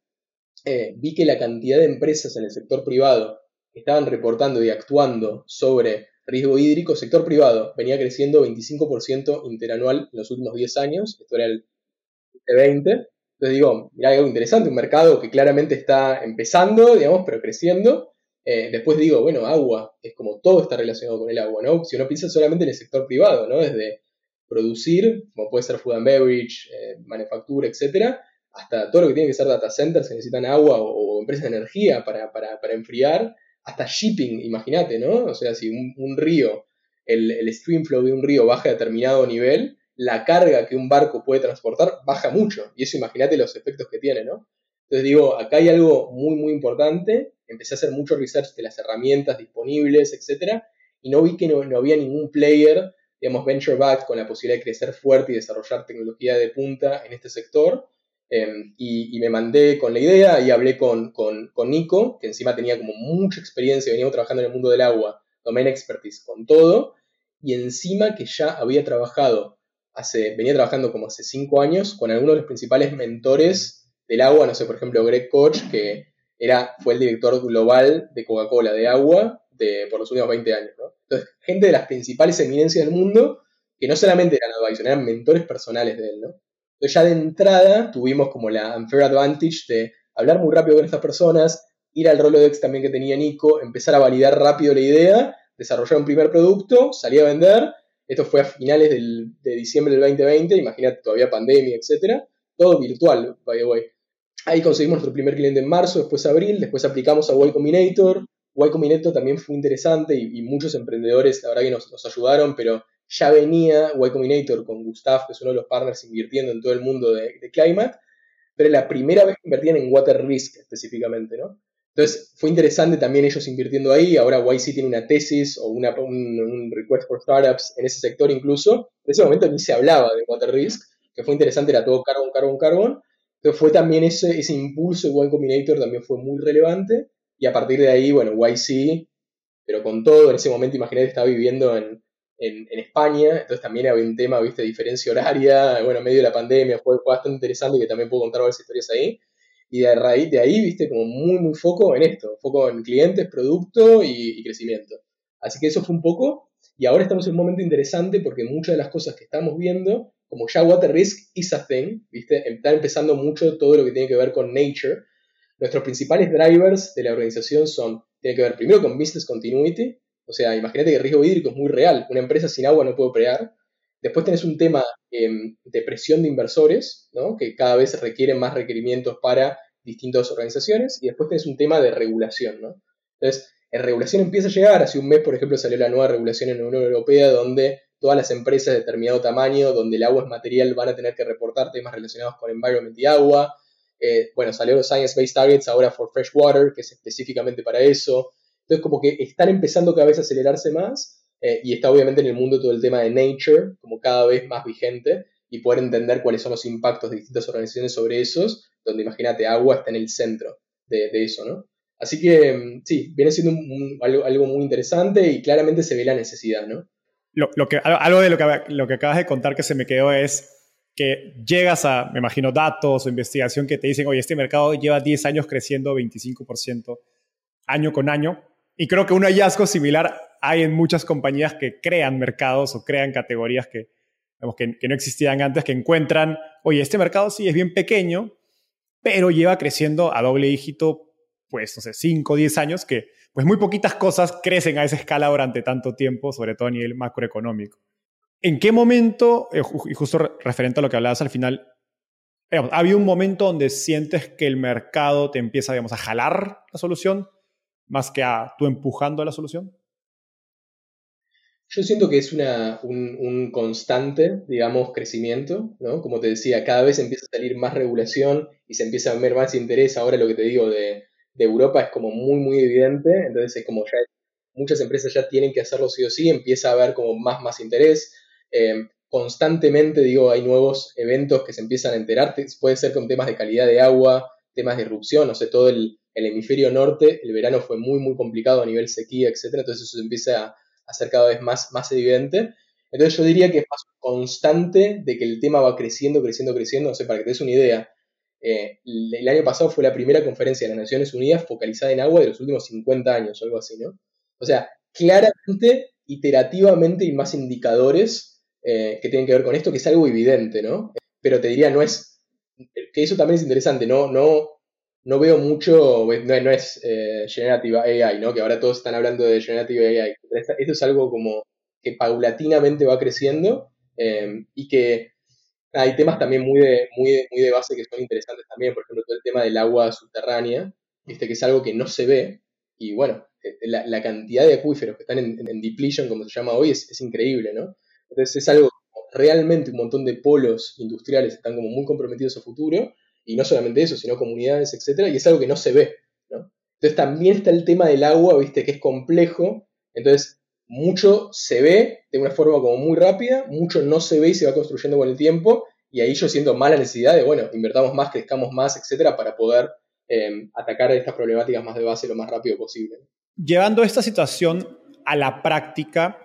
Eh, vi que la cantidad de empresas en el sector privado que estaban reportando y actuando sobre riesgo hídrico, sector privado, venía creciendo 25% interanual en los últimos 10 años, esto era el 20. Entonces digo, mira, hay algo interesante, un mercado que claramente está empezando, digamos, pero creciendo. Eh, después digo, bueno, agua, es como todo está relacionado con el agua, ¿no? Si uno piensa solamente en el sector privado, ¿no? Desde producir, como puede ser food and beverage, eh, manufactura, etcétera, hasta todo lo que tiene que ser data centers que necesitan agua o, o empresas de energía para, para, para enfriar, hasta shipping, imagínate, ¿no? O sea, si un, un río, el, el, stream flow de un río baja a determinado nivel, la carga que un barco puede transportar baja mucho. Y eso imagínate los efectos que tiene, ¿no? Entonces digo, acá hay algo muy, muy importante. Empecé a hacer mucho research de las herramientas disponibles, etc. Y no vi que no, había ningún player, digamos, venture back con la posibilidad de crecer fuerte y desarrollar tecnología de punta en este sector. Eh, y, me mandé con la idea y hablé con, con, con, Nico, que encima tenía como mucha experiencia, veníamos trabajando en el mundo del agua, domain expertise con todo, y encima que ya había trabajado, hace, venía trabajando como hace cinco años con algunos de los principales mentores del agua, no sé, por ejemplo, Greg Koch, que era, fue el director global de Coca-Cola de agua de, por los últimos 20 años. ¿no? Entonces, gente de las principales eminencias del mundo, que no solamente eran advisors, eran mentores personales de él, ¿no? Entonces ya de entrada tuvimos como la unfair advantage de hablar muy rápido con estas personas, ir al Rolodex también que tenía Nico, empezar a validar rápido la idea, desarrollar un primer producto, salir a vender. Esto fue a finales del, de diciembre del 2020, imagínate todavía pandemia, etcétera. Todo virtual, by the way. Ahí conseguimos nuestro primer cliente en marzo, después abril, después aplicamos a Y Combinator. Y Combinator también fue interesante y, muchos emprendedores, la verdad que nos, ayudaron, pero ya venía Y Combinator con Gustav, que es uno de los partners invirtiendo en todo el mundo de, de Climate, pero la primera vez que invertían en Water Risk específicamente, ¿no? Entonces fue interesante también ellos invirtiendo ahí, ahora YC tiene una tesis o una, un, un, request for startups en ese sector incluso, en ese momento ni se hablaba de Water Risk, que fue interesante, era todo carbon, carbon, carbon, entonces fue también ese, ese impulso de Y Combinator también fue muy relevante, y a partir de ahí, bueno, YC, pero con todo, en ese momento imagínate, estaba viviendo en, en, España, entonces también había un tema, viste, diferencia horaria, bueno, en medio de la pandemia, fue, bastante interesante que también puedo contar varias historias ahí. y de, raíz, de ahí, viste, como muy, muy foco en esto, foco en clientes, producto y, crecimiento. Así que eso fue un poco, y ahora estamos en un momento interesante porque muchas de las cosas que estamos viendo, como ya Water Risk is a thing, viste, está empezando mucho todo lo que tiene que ver con nature. Nuestros principales drivers de la organización son, tienen que ver primero con business continuity, o sea, imagínate que el riesgo hídrico es muy real, una empresa sin agua no puede operar, Después tenés un tema em, de presión de inversores, ¿no? que cada vez requieren más requerimientos para distintas organizaciones, y después tenés un tema de regulación. ¿no? Entonces, en regulación empieza a llegar, hace un mes, por ejemplo, salió la nueva regulación en la Unión Europea, donde todas las empresas de determinado tamaño, donde el agua es material, van a tener que reportar temas relacionados con environment y agua. Eh, bueno, salió los Science Based Targets ahora for Fresh Water, que es específicamente para eso. Entonces, como que están empezando cada vez a acelerarse más eh, y está obviamente en el mundo todo el tema de nature, como cada vez más vigente, y poder entender cuáles son los impactos de distintas organizaciones sobre esos, donde imagínate, agua está en el centro de, eso, ¿no? Así que mm, sí, viene siendo algo, muy interesante y claramente se ve la necesidad, ¿no? Lo, que, algo de lo que, lo que acabas de contar que se me quedó es que llegas a, me imagino, datos o investigación que te dicen, oye, este mercado lleva 10 años creciendo 25% año con año. Y creo que un hallazgo similar hay en muchas compañías que crean mercados o crean categorías que, que, no existían antes, que encuentran, oye, este mercado sí es bien pequeño, pero lleva creciendo a doble dígito, pues, no sé, 5 o 10 años, que pues muy poquitas cosas crecen a esa escala durante tanto tiempo, sobre todo a nivel macroeconómico. ¿En qué momento, eh, y justo referente a lo que hablabas al final, digamos, ¿había un momento donde sientes que el mercado te empieza, digamos, a jalar la solución más que a tú empujando a la solución? Yo siento que es una, un, constante, digamos, crecimiento, ¿no? Como te decía, cada vez empieza a salir más regulación y se empieza a ver más interés. Ahora lo que te digo de, Europa es como muy, muy evidente, entonces es como ya muchas empresas ya tienen que hacerlo sí o sí, empieza a haber como más, más interés. Eh, constantemente, digo, hay nuevos eventos que se empiezan a enterar, puede ser con temas de calidad de agua, temas de irrupción, no sé, todo el, el hemisferio norte, el verano fue muy, muy complicado a nivel sequía, etcétera, entonces eso se empieza a ser cada vez más, más evidente. Entonces yo diría que es más constante de que el tema va creciendo, creciendo, creciendo. No sé, para que te des una idea, eh, el año pasado fue la primera conferencia de las Naciones Unidas focalizada en agua de los últimos 50 años o algo así, ¿no? O sea, claramente, iterativamente hay más indicadores eh, que tienen que ver con esto, que es algo evidente, ¿no? Pero te diría, no es, que eso también es interesante, ¿no? No, no veo mucho, no, es eh, Generative AI, ¿no? Que ahora todos están hablando de Generative AI. Esto es algo como que paulatinamente va creciendo eh, y que hay temas también muy de, muy, muy de base que son interesantes también, por ejemplo, todo el tema del agua subterránea, ¿viste? que es algo que no se ve y bueno, eh, la, cantidad de acuíferos que están en, depletion, como se llama hoy, es, es increíble, ¿no? Entonces es algo realmente un montón de polos industriales están como muy comprometidos a futuro y no solamente eso, sino comunidades, etcétera, y es algo que no se ve, ¿no? Entonces también está el tema del agua, viste, que es complejo, entonces mucho se ve de una forma como muy rápida, mucho no se ve y se va construyendo con el tiempo, y ahí yo siento más la necesidad de, bueno, invertamos más, crezcamos más, etcétera, para poder em, atacar estas problemáticas más de base lo más rápido posible. Llevando esta situación a la práctica,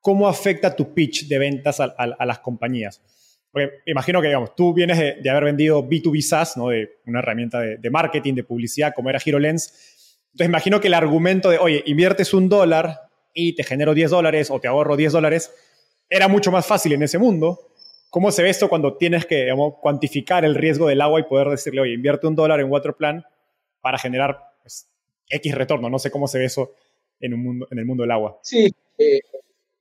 ¿cómo afecta tu pitch de ventas a las compañías? Porque imagino que, digamos, tú vienes de, haber vendido B2B SaaS, ¿no? De una herramienta de, marketing, de publicidad, como era HeroLens. Entonces, imagino que el argumento de, oye, inviertes un dólar y te genero 10 dólares o te ahorro 10 dólares, era mucho más fácil en ese mundo. ¿Cómo se ve esto cuando tienes que, digamos, cuantificar el riesgo del agua y poder decirle, oye, invierte un dólar en Waterplan para generar pues, X retorno? No sé cómo se ve eso en, un mundo, en el mundo del agua. Sí, eh,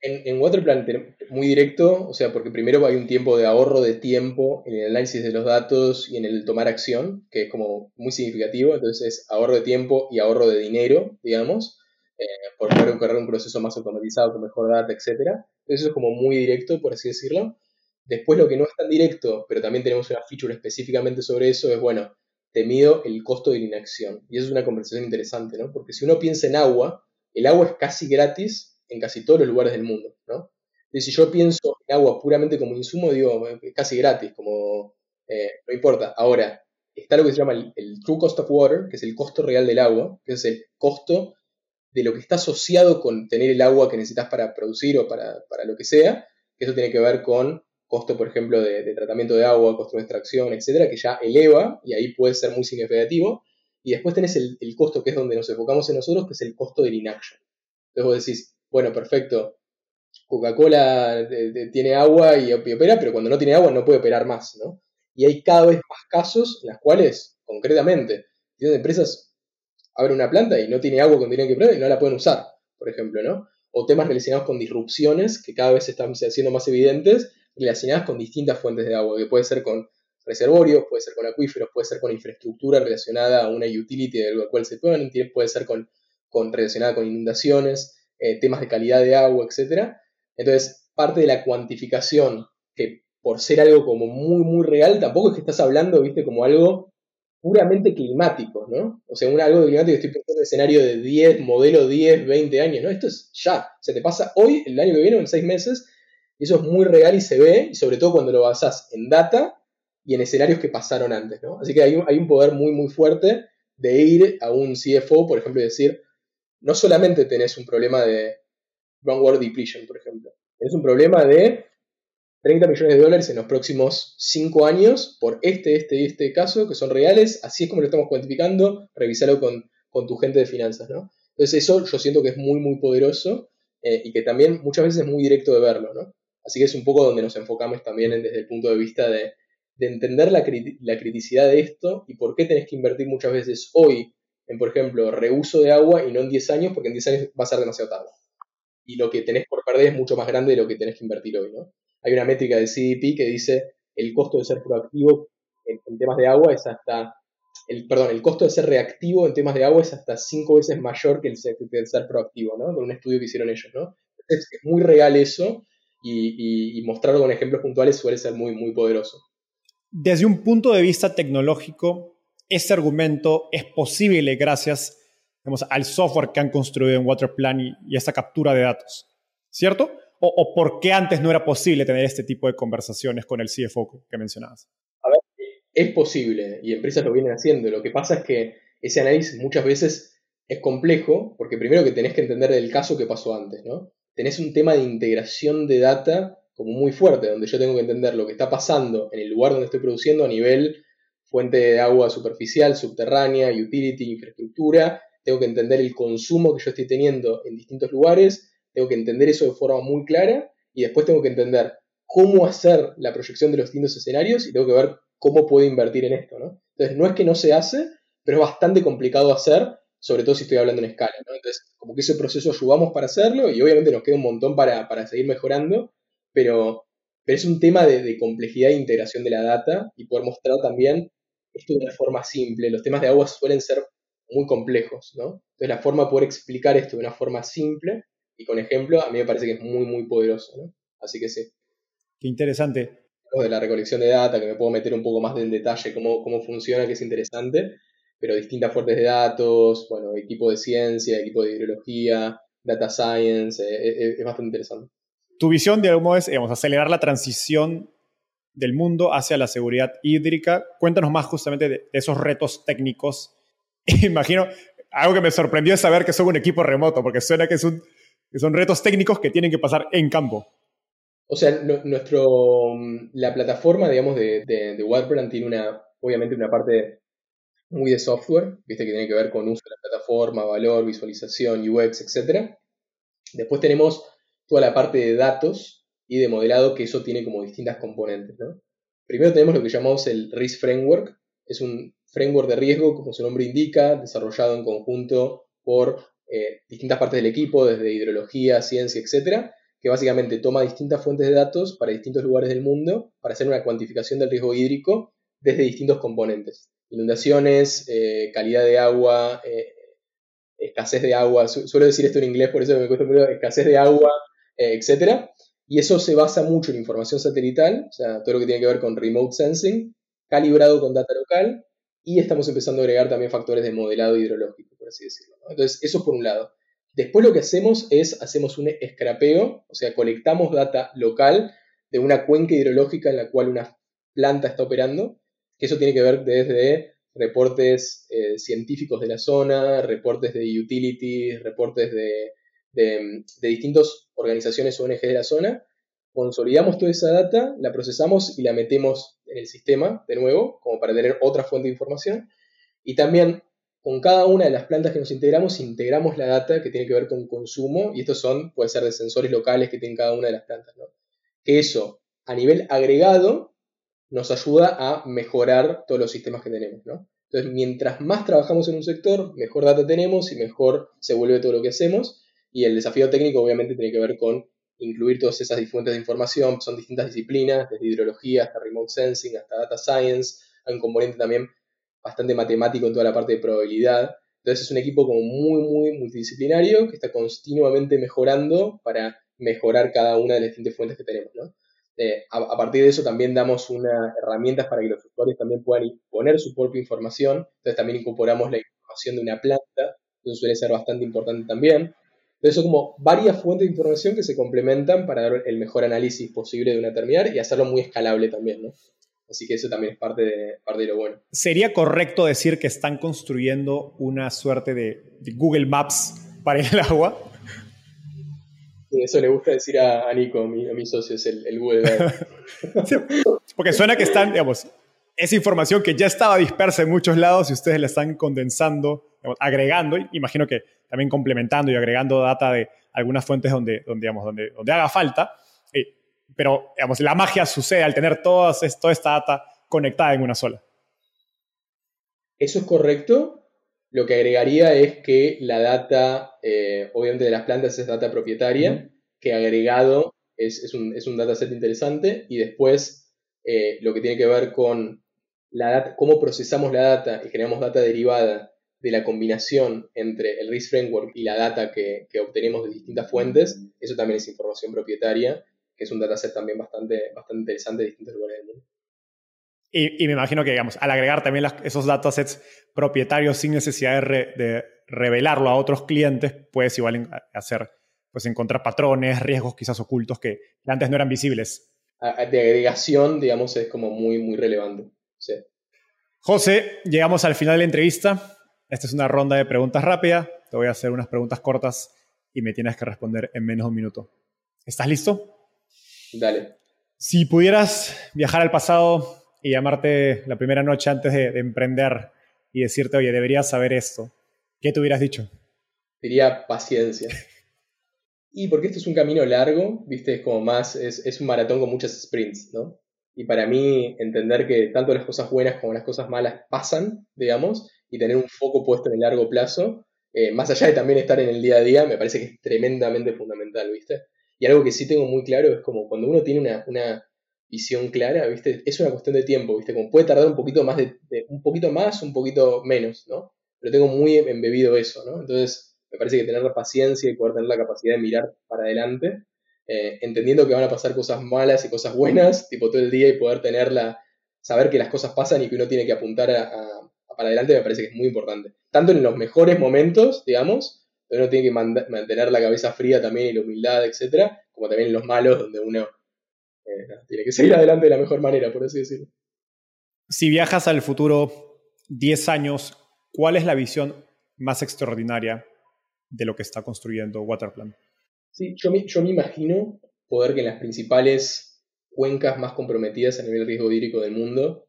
en, Waterplan muy directo, o sea, porque primero hay un tiempo de ahorro de tiempo en el análisis de los datos y en el tomar acción, que es como muy significativo, entonces es ahorro de tiempo y ahorro de dinero, digamos, eh, por poder correr un proceso más automatizado con mejor data, etc. Eso es como muy directo, por así decirlo. Después lo que no es tan directo, pero también tenemos una feature específicamente sobre eso, es, bueno, te mido el costo de la inacción. Y eso es una conversación interesante, ¿no? Porque si uno piensa en agua, el agua es casi gratis en casi todos los lugares del mundo, ¿no? Y si yo pienso en agua puramente como insumo, digo, eh, casi gratis, como, eh, no importa. Ahora, está lo que se llama el, True Cost of Water, que es el costo real del agua, que es el costo de lo que está asociado con tener el agua que necesitas para producir o para, lo que sea, que eso tiene que ver con costo, por ejemplo, de, tratamiento de agua, costo de extracción, etcétera, que ya eleva y ahí puede ser muy significativo. Y después tenés el, costo, que es donde nos enfocamos en nosotros, que es el costo del inaction. Entonces vos decís, bueno, perfecto, Coca-Cola tiene agua y opera, pero cuando no tiene agua no puede operar más, ¿no? Y hay cada vez más casos en los cuales, concretamente, tienen empresas abren una planta y no tiene agua cuando tienen que operar y no la pueden usar, por ejemplo, ¿no? O temas relacionados con disrupciones que cada vez están haciendo más evidentes, relacionadas con distintas fuentes de agua, que puede ser con reservorios, puede ser con acuíferos, puede ser con infraestructura relacionada a una utility de la cual se pueden, puede ser con, con relacionada con inundaciones, eh, temas de calidad de agua, etc. Entonces, parte de la cuantificación, que por ser algo como muy, muy real, tampoco es que estás hablando, viste, como algo puramente climático, ¿no? O sea, un, algo de climático, estoy pensando en escenario de 10, modelo 10, 20 años, ¿no? Esto es ya, se te pasa hoy, el año que viene o en 6 meses, y eso es muy real y se ve, y sobre todo cuando lo basás en data y en escenarios que pasaron antes, ¿no? Así que hay un, hay un poder muy, muy fuerte de ir a un CFO, por ejemplo, y decir, no solamente tenés un problema de groundwater depletion, por ejemplo, tenés un problema de 30 millones de dólares en los próximos 5 años por este, este y este caso, que son reales, así es como lo estamos cuantificando, revisarlo con, con tu gente de finanzas, ¿no? Entonces eso yo siento que es muy, muy poderoso eh, y que también muchas veces es muy directo de verlo, ¿no? Así que es un poco donde nos enfocamos también desde el punto de vista de, de entender la, la, criticidad de esto y por qué tenés que invertir muchas veces hoy en, por ejemplo, reuso de agua y no en 10 años, porque en 10 años va a ser demasiado tarde. Y lo que tenés por perder es mucho más grande de lo que tenés que invertir hoy, ¿no? Hay una métrica de CDP que dice el costo de ser proactivo en, temas de agua es hasta, el, perdón, el costo de ser reactivo en temas de agua es hasta 5 veces mayor que el, de ser proactivo, ¿no? Con un estudio que hicieron ellos, ¿no? Es, es muy real eso y, mostrarlo con ejemplos puntuales suele ser muy, muy poderoso. Desde un punto de vista tecnológico, ese argumento es posible gracias al software que han construido en Waterplan y, y esta captura de datos, ¿cierto? O, por qué antes no era posible tener este tipo de conversaciones con el CFO que mencionabas? A ver, es posible y empresas lo vienen haciendo. Lo que pasa es que ese análisis muchas veces es complejo porque primero que tenés que entender el caso que pasó antes, ¿no? tenés un tema de integración de data como muy fuerte, donde yo tengo que entender lo que está pasando en el lugar donde estoy produciendo a nivel fuente de agua superficial, subterránea, utility, infraestructura, tengo que entender el consumo que yo estoy teniendo en distintos lugares, tengo que entender eso de forma muy clara y después tengo que entender cómo hacer la proyección de los distintos escenarios y tengo que ver cómo puedo invertir en esto, ¿no? Entonces, no es que no se hace, pero es bastante complicado hacer sobre todo si estoy hablando en escala. Entonces, como que ese proceso ayudamos para hacerlo y obviamente nos queda un montón para, seguir mejorando, pero, pero, es un tema de, complejidad e integración de la data y poder mostrar también esto de una forma simple. Los temas de agua suelen ser muy complejos, ¿no? Entonces, la forma de poder explicar esto de una forma simple y con ejemplo, a mí me parece que es muy, muy poderoso, ¿no? Así que sí. Qué interesante. De la recolección de data, que me puedo meter un poco más en detalle cómo, cómo funciona, que es interesante pero distintas fuentes de datos, bueno, equipo de ciencia, equipo de hidrología, data science, eh, eh, eh, es bastante interesante. Tu visión, de algún modo, es digamos, acelerar la transición del mundo hacia la seguridad hídrica. Cuéntanos más justamente de, esos retos técnicos. [laughs] Imagino, algo que me sorprendió es saber que son un equipo remoto, porque suena que, son retos técnicos que tienen que pasar en campo. O sea, nuestro, la plataforma, digamos, de, de, de tiene una, obviamente una parte muy de software, viste que tiene que ver con uso de la plataforma, valor, visualización, UX, etc. Después tenemos toda la parte de datos y de modelado, que eso tiene como distintas componentes. Primero tenemos lo que llamamos el Risk Framework, es un framework de riesgo, como su nombre indica, desarrollado en conjunto por eh, distintas partes del equipo, desde hidrología, ciencia, etc., que básicamente toma distintas fuentes de datos para distintos lugares del mundo para hacer una cuantificación del riesgo hídrico desde distintos componentes inundaciones, eh, calidad de agua, eh, escasez de agua, suelo decir esto en inglés, por eso me cuesta mucho, escasez de agua, eh, etc. Y eso se basa mucho en información satelital, o sea, todo lo que tiene que ver con remote sensing, calibrado con data local, y estamos empezando a agregar también factores de modelado hidrológico, así decirlo. Entonces, eso por un lado. Después lo que hacemos es, hacemos un escrapeo, o sea, colectamos data local de una cuenca hidrológica en la cual una planta está operando, que eso tiene que ver desde reportes eh, científicos de la zona, reportes de utilities, reportes de, de, distintas organizaciones ONG de la zona, consolidamos toda esa data, la procesamos y la metemos en el sistema de nuevo, como para tener otra fuente de información. Y también con cada una de las plantas que nos integramos, integramos la data que tiene que ver con consumo, y estos son, puede ser de sensores locales que tienen cada una de las plantas. ¿no? Que eso, a nivel agregado, nos ayuda a mejorar todos los sistemas que tenemos. ¿no? Entonces, mientras más trabajamos en un sector, mejor data tenemos y mejor se vuelve todo lo que hacemos. Y el desafío técnico obviamente tiene que ver con incluir todas esas fuentes de información, son distintas disciplinas, desde hidrología hasta remote sensing, hasta data science, hay un componente también bastante matemático en toda la parte de probabilidad. Entonces es un equipo como muy, muy multidisciplinario que está continuamente mejorando para mejorar cada una de las distintas fuentes que tenemos. Eh, a, partir de eso también damos unas herramientas para que los usuarios también puedan poner su propia información. Entonces también incorporamos la información de una planta, eso suele ser bastante importante también. Entonces son como varias fuentes de información que se complementan para dar el mejor análisis posible de una terminal y hacerlo muy escalable también. Así que eso también es parte de, parte de lo bueno. ¿Sería correcto decir que están construyendo una suerte de, Google Maps para el agua? eso le gusta decir a, Nico, a mi, socio, es el, Google Maps. [laughs] porque suena que están, digamos, esa información que ya estaba dispersa en muchos lados y ustedes la están condensando, agregando, imagino que también complementando y agregando data de algunas fuentes donde, donde, digamos, donde, donde haga falta pero digamos, la magia sucede al tener toda esta data conectada en una sola. Eso es correcto. Lo que agregaría es que la data, eh, obviamente de las plantas es data propietaria, que agregado es, un, es, un, dataset interesante, y después eh, lo que tiene que ver con la data, cómo procesamos la data y generamos data derivada de la combinación entre el RISC Framework y la data que, que obtenemos de distintas fuentes, eso también es información propietaria que es un dataset también bastante, bastante interesante de distintos lugares del mundo. Y, me imagino que, digamos, al agregar también esos datasets propietarios sin necesidad de, revelarlo a otros clientes, puedes igual hacer, pues encontrar patrones, riesgos quizás ocultos que antes no eran visibles. de agregación, digamos, es como muy, muy relevante. Sí. José, llegamos al final de la entrevista. Esta es una ronda de preguntas rápidas. Te voy a hacer unas preguntas cortas y me tienes que responder en menos de un minuto. ¿Estás listo? Dale. Si pudieras viajar al pasado y llamarte la primera noche antes de, emprender y decirte, oye, deberías saber esto, ¿qué te hubieras dicho? Diría paciencia. Y porque esto es un camino largo, viste, es como más, es, es un maratón con muchas sprints, ¿no? Y para mí, entender que tanto las cosas buenas como las cosas malas pasan, digamos, y tener un foco puesto en el largo plazo, eh, más allá de también estar en el día a día, me parece que es tremendamente fundamental, ¿viste? Y algo que sí tengo muy claro es como cuando uno tiene una, visión clara, ¿viste? Es una cuestión de tiempo, ¿viste? Como puede tardar un poquito más, de, un poquito más, un poquito menos, ¿no? Pero tengo muy embebido eso, ¿no? Entonces, me parece que tener la paciencia y poder tener la capacidad de mirar para adelante, eh, entendiendo que van a pasar cosas malas y cosas buenas, tipo todo el día, y poder tenerla, saber que las cosas pasan y que uno tiene que apuntar a, para adelante, me parece que es muy importante. Tanto en los mejores momentos, digamos, uno tiene que mantener la cabeza fría también y la humildad, etcétera, como también en los malos, donde uno eh, tiene que seguir adelante de la mejor manera, por así decirlo. Si viajas al futuro 10 años, ¿cuál es la visión más extraordinaria de lo que está construyendo Waterplan? Sí, yo me, yo me imagino poder que en las principales cuencas más comprometidas a nivel riesgo hídrico del mundo,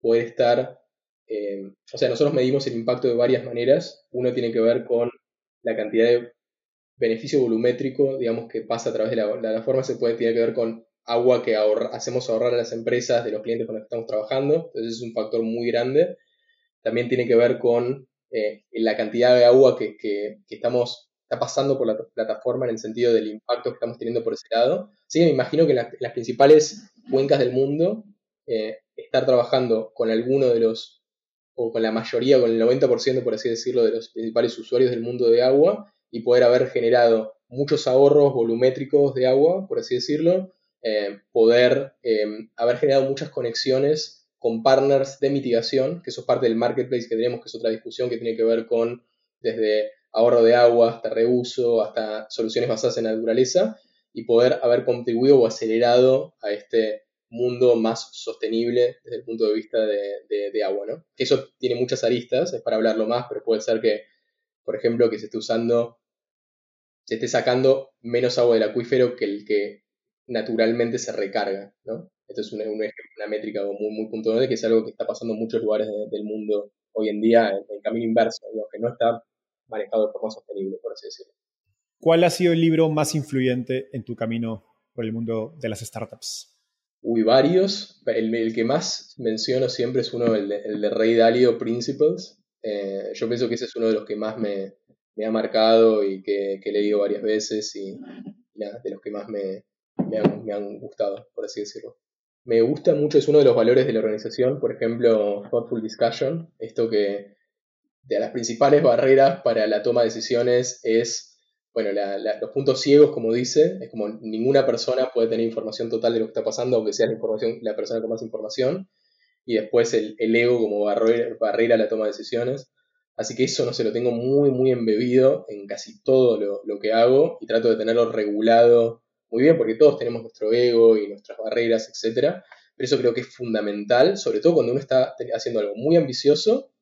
poder estar, eh, o sea, nosotros medimos el impacto de varias maneras. Uno tiene que ver con la cantidad de beneficio volumétrico, digamos, que pasa a través de la, la, forma, se puede, tiene que ver con agua que hacemos ahorrar a las empresas de los clientes con los que estamos trabajando, entonces es un factor muy grande. También tiene que ver con eh, la cantidad de agua que, que, estamos, está pasando por la plataforma en el sentido del impacto que estamos teniendo por ese lado. Sí, me imagino que en, las principales cuencas del mundo, eh, estar trabajando con alguno de los o con la mayoría, con el 90% por así decirlo, de los principales usuarios del mundo de agua y poder haber generado muchos ahorros volumétricos de agua, por así decirlo, eh, poder eh, haber generado muchas conexiones con partners de mitigación, que eso es parte del marketplace que tenemos, que es otra discusión que tiene que ver con desde ahorro de agua hasta reuso, hasta soluciones basadas en naturaleza, y poder haber contribuido o acelerado a este mundo más sostenible desde el punto de vista de, agua, ¿no? Eso tiene muchas aristas, es para hablarlo más, pero puede ser que, por ejemplo, que se esté usando, se esté sacando menos agua del acuífero que el que naturalmente se recarga, ¿no? Esto es una, una, métrica muy, muy puntual que es algo que está pasando en muchos lugares del mundo hoy en día en el camino inverso, que no está manejado de forma sostenible, por así decirlo. ¿Cuál ha sido el libro más influyente en tu camino por el mundo de las startups? Uy, varios. El, que más menciono siempre es uno, el de, el de Rey Dalio Principles. Eh, yo pienso que ese es uno de los que más me, me ha marcado y que, que, he leído varias veces y, de los que más me, me, han, me han gustado, por así decirlo me gusta mucho, es uno de los valores de la organización, por ejemplo, Thoughtful Discussion, esto que de las principales barreras para la toma de decisiones es, bueno, los puntos ciegos, como dice, es como ninguna persona puede tener información total de lo que está pasando, aunque sea la, información, la persona con más información, y después el, ego como barrera, barrera, a la toma de decisiones. Así que eso no se lo tengo muy, muy embebido en casi todo lo, lo que hago y trato de tenerlo regulado muy bien, porque todos tenemos nuestro ego y nuestras barreras, etc. Pero eso creo que es fundamental, sobre todo cuando uno está haciendo algo muy ambicioso,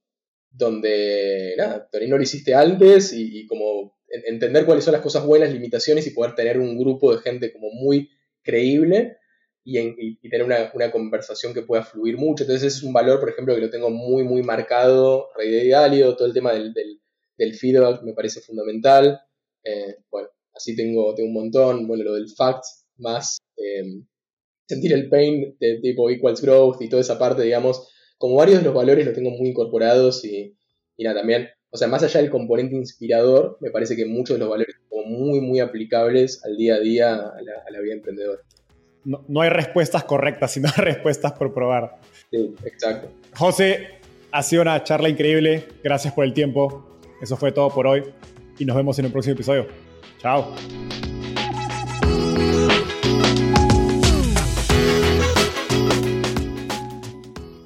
donde, nada, no lo hiciste antes y, como entender cuáles son las cosas buenas, limitaciones y poder tener un grupo de gente como muy creíble y, tener una, conversación que pueda fluir mucho. Entonces ese es un valor, por ejemplo, que lo tengo muy, muy marcado, Rey de todo el tema del, del, feedback me parece fundamental. Eh, bueno, así tengo, tengo un montón, bueno, lo del fact más em, sentir el pain de tipo equals growth y toda esa parte, digamos, como varios de los valores los tengo muy incorporados y, y nada, también, o sea, más allá del componente inspirador, me parece que muchos de los valores son muy, muy aplicables al día a día a la, vida emprendedora. No, no, hay respuestas correctas, sino [laughs] respuestas por probar. Sí, exacto. José, ha sido una charla increíble. Gracias por el tiempo. Eso fue todo por hoy y nos vemos en un próximo episodio. Chao.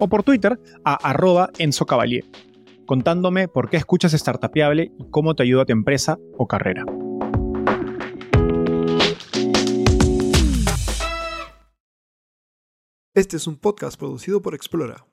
o por Twitter a arroba Enzo contándome por qué escuchas Startapeable y cómo te ayuda a tu empresa o carrera. Este es un podcast producido por Explora.